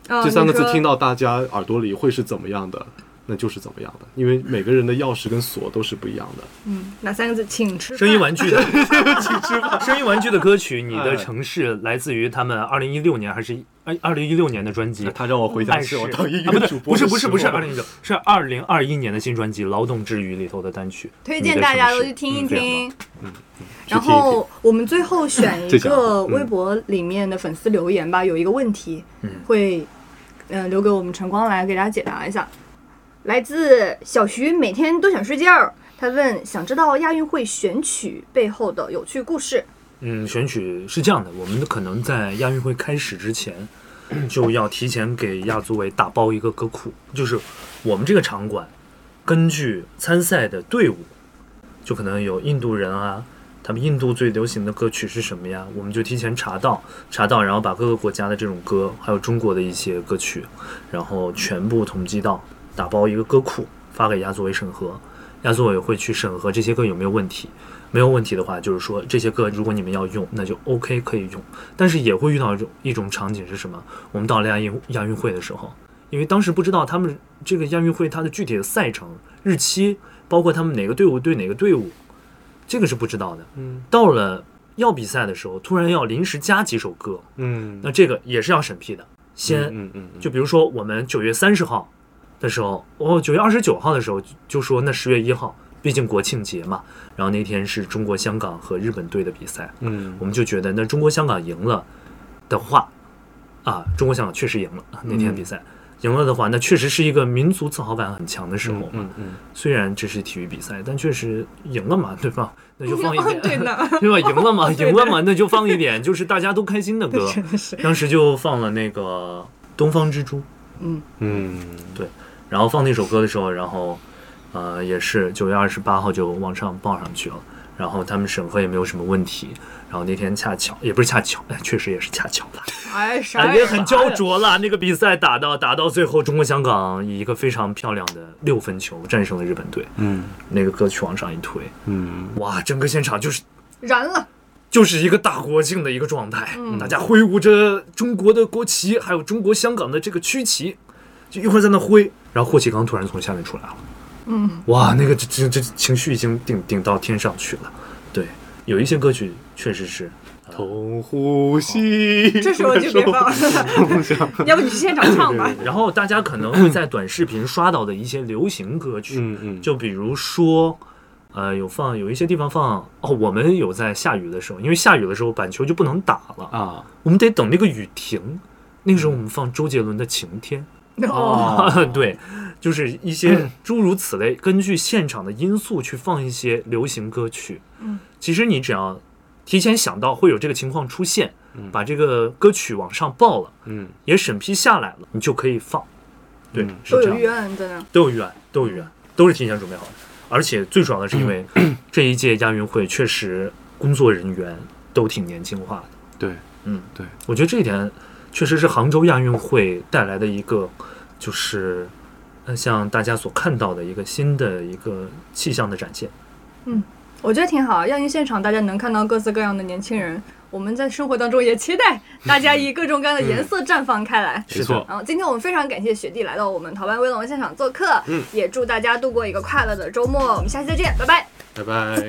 啊这三个字听，到大家耳朵里会是怎么样的，那就是怎么样的，因为每个人的钥匙跟锁都是不一样的。嗯，哪三个字？请吃饭。声音玩具的，请吃 声音玩具的歌曲《你哎的城市》来自于他们二零一六年还是二二零一六年的专辑。他让我回想暗示起我当音啊，不对乐主，播不是不是不是候二零一六，是二零二一年的新专辑《劳动之余》里头的单曲。推荐大家都去听一听。去然听听后我们最后选 一个微博里面的粉丝留言吧，有一个问题嗯会，嗯、留给我们晨光来给大家解答一下。来自小徐，每天都想睡觉。他问，想知道亚运会选曲背后的有趣故事。嗯，选曲是这样的，我们可能在亚运会开始之前，就要提前给亚组委打包一个歌库，就是我们这个场馆根据参赛的队伍，就可能有印度人啊，他们印度最流行的歌曲是什么呀？我们就提前查到，查到，然后把各个国家的这种歌，还有中国的一些歌曲，然后全部统计到，打包一个歌库发给亚组委审核。亚组委会去审核这些歌有没有问题。没有问题的话，就是说这些歌如果你们要用，那就 OK 可以用。但是也会遇到一种一种场景是什么？我们到了亚运亚运会的时候，因为当时不知道他们这个亚运会它的具体的赛程日期，包括他们哪个队伍对哪个队伍，这个是不知道的。嗯到了要比赛的时候，突然要临时加几首歌，嗯那这个也是要审批的。先嗯嗯嗯就比如说我们九月三十号的时候，哦，九月二十九号的时候就就说那十月一号，毕竟国庆节嘛，然后那天是中国香港和日本队的比赛，嗯我们就觉得那中国香港赢了的话，啊，中国香港确实赢了啊那天比赛。赢了的话，那确实是一个民族自豪感很强的时候嘛。嗯嗯虽然这是体育比赛，但确实赢了嘛，对吧？那就放一点，对，对吧？赢了嘛，赢了嘛，那就放一点，就是大家都开心的歌。当时就放了那个《东方之珠》，嗯，嗯然后放那首歌的时候，然后呃也是九月二十八号就往上报上去了，然后他们审核也没有什么问题，然后那天恰巧也不是恰巧，哎，确实也是恰巧了，哎，啥啊，呀也很焦。灼了。那个比赛打到打到最后，中国香港以一个非常漂亮的六分球战胜了日本队。嗯那个歌曲往上一推，嗯哇，整个现场就是燃了，就是一个大国庆的一个状态，嗯大家挥舞着中国的国旗，还有中国香港的这个区旗，就一会儿在那挥，然后霍启刚突然从下面出来了，嗯，哇，那个这这这情绪已经顶顶到天上去了，对，有一些歌曲确实是，同呼吸。这时候就别放了，要不你去现场唱吧。然后大家可能会在短视频刷到的一些流行歌曲，嗯嗯，就比如说。呃，有放有一些地方放哦，我们有在下雨的时候，因为下雨的时候板球就不能打了，啊我们得等那个雨停。那个时候我们放周杰伦的《晴天》，哦，对，就是一些诸如此类，根据现场的因素去放一些流行歌曲。嗯，其实你只要提前想到会有这个情况出现，嗯把这个歌曲往上报了，嗯也审批下来了，你就可以放。对，嗯是这样都有预案在那。都有预案，都有预案，都是提前准备好的。而且最主要的是，因为 这一届亚运会确实工作人员都挺年轻化的。对，嗯，对，我觉得这一点确实是杭州亚运会带来的一个，就是呃，像大家所看到的一个新的一个气象的展现。嗯我觉得挺好，亚运现场大家能看到各色各样的年轻人，我们在生活当中也期待大家以各种各样的颜色绽放开来。没错，然后今天我们非常感谢雪弟来到我们逃班威龙现场做客，嗯也祝大家度过一个快乐的周末。我们下期再见，拜拜。拜拜。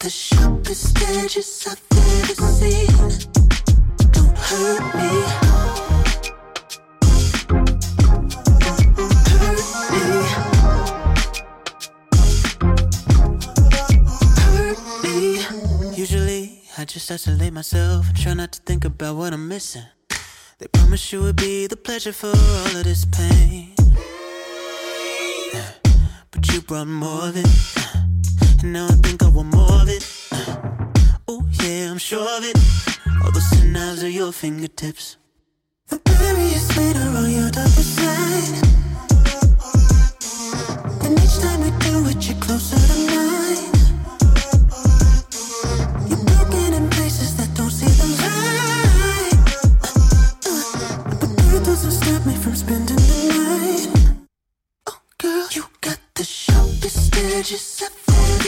The sharpest edges I've ever seen. Don't hurt me. I just isolate myself and try not to think about what I'm missing. They promised you would be the pleasure for all of this pain. But you brought more than And now I think I want more of it. Uh, oh, yeah, I'm sure of it. All those hours are your fingertips. The berries later on your darker side. And each time we do it, you're closer to mine. You're broken in places that don't seem right. Uh, but that doesn't stop me from spending the night. Oh, girl, you got the sharpest I've ever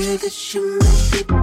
that you might be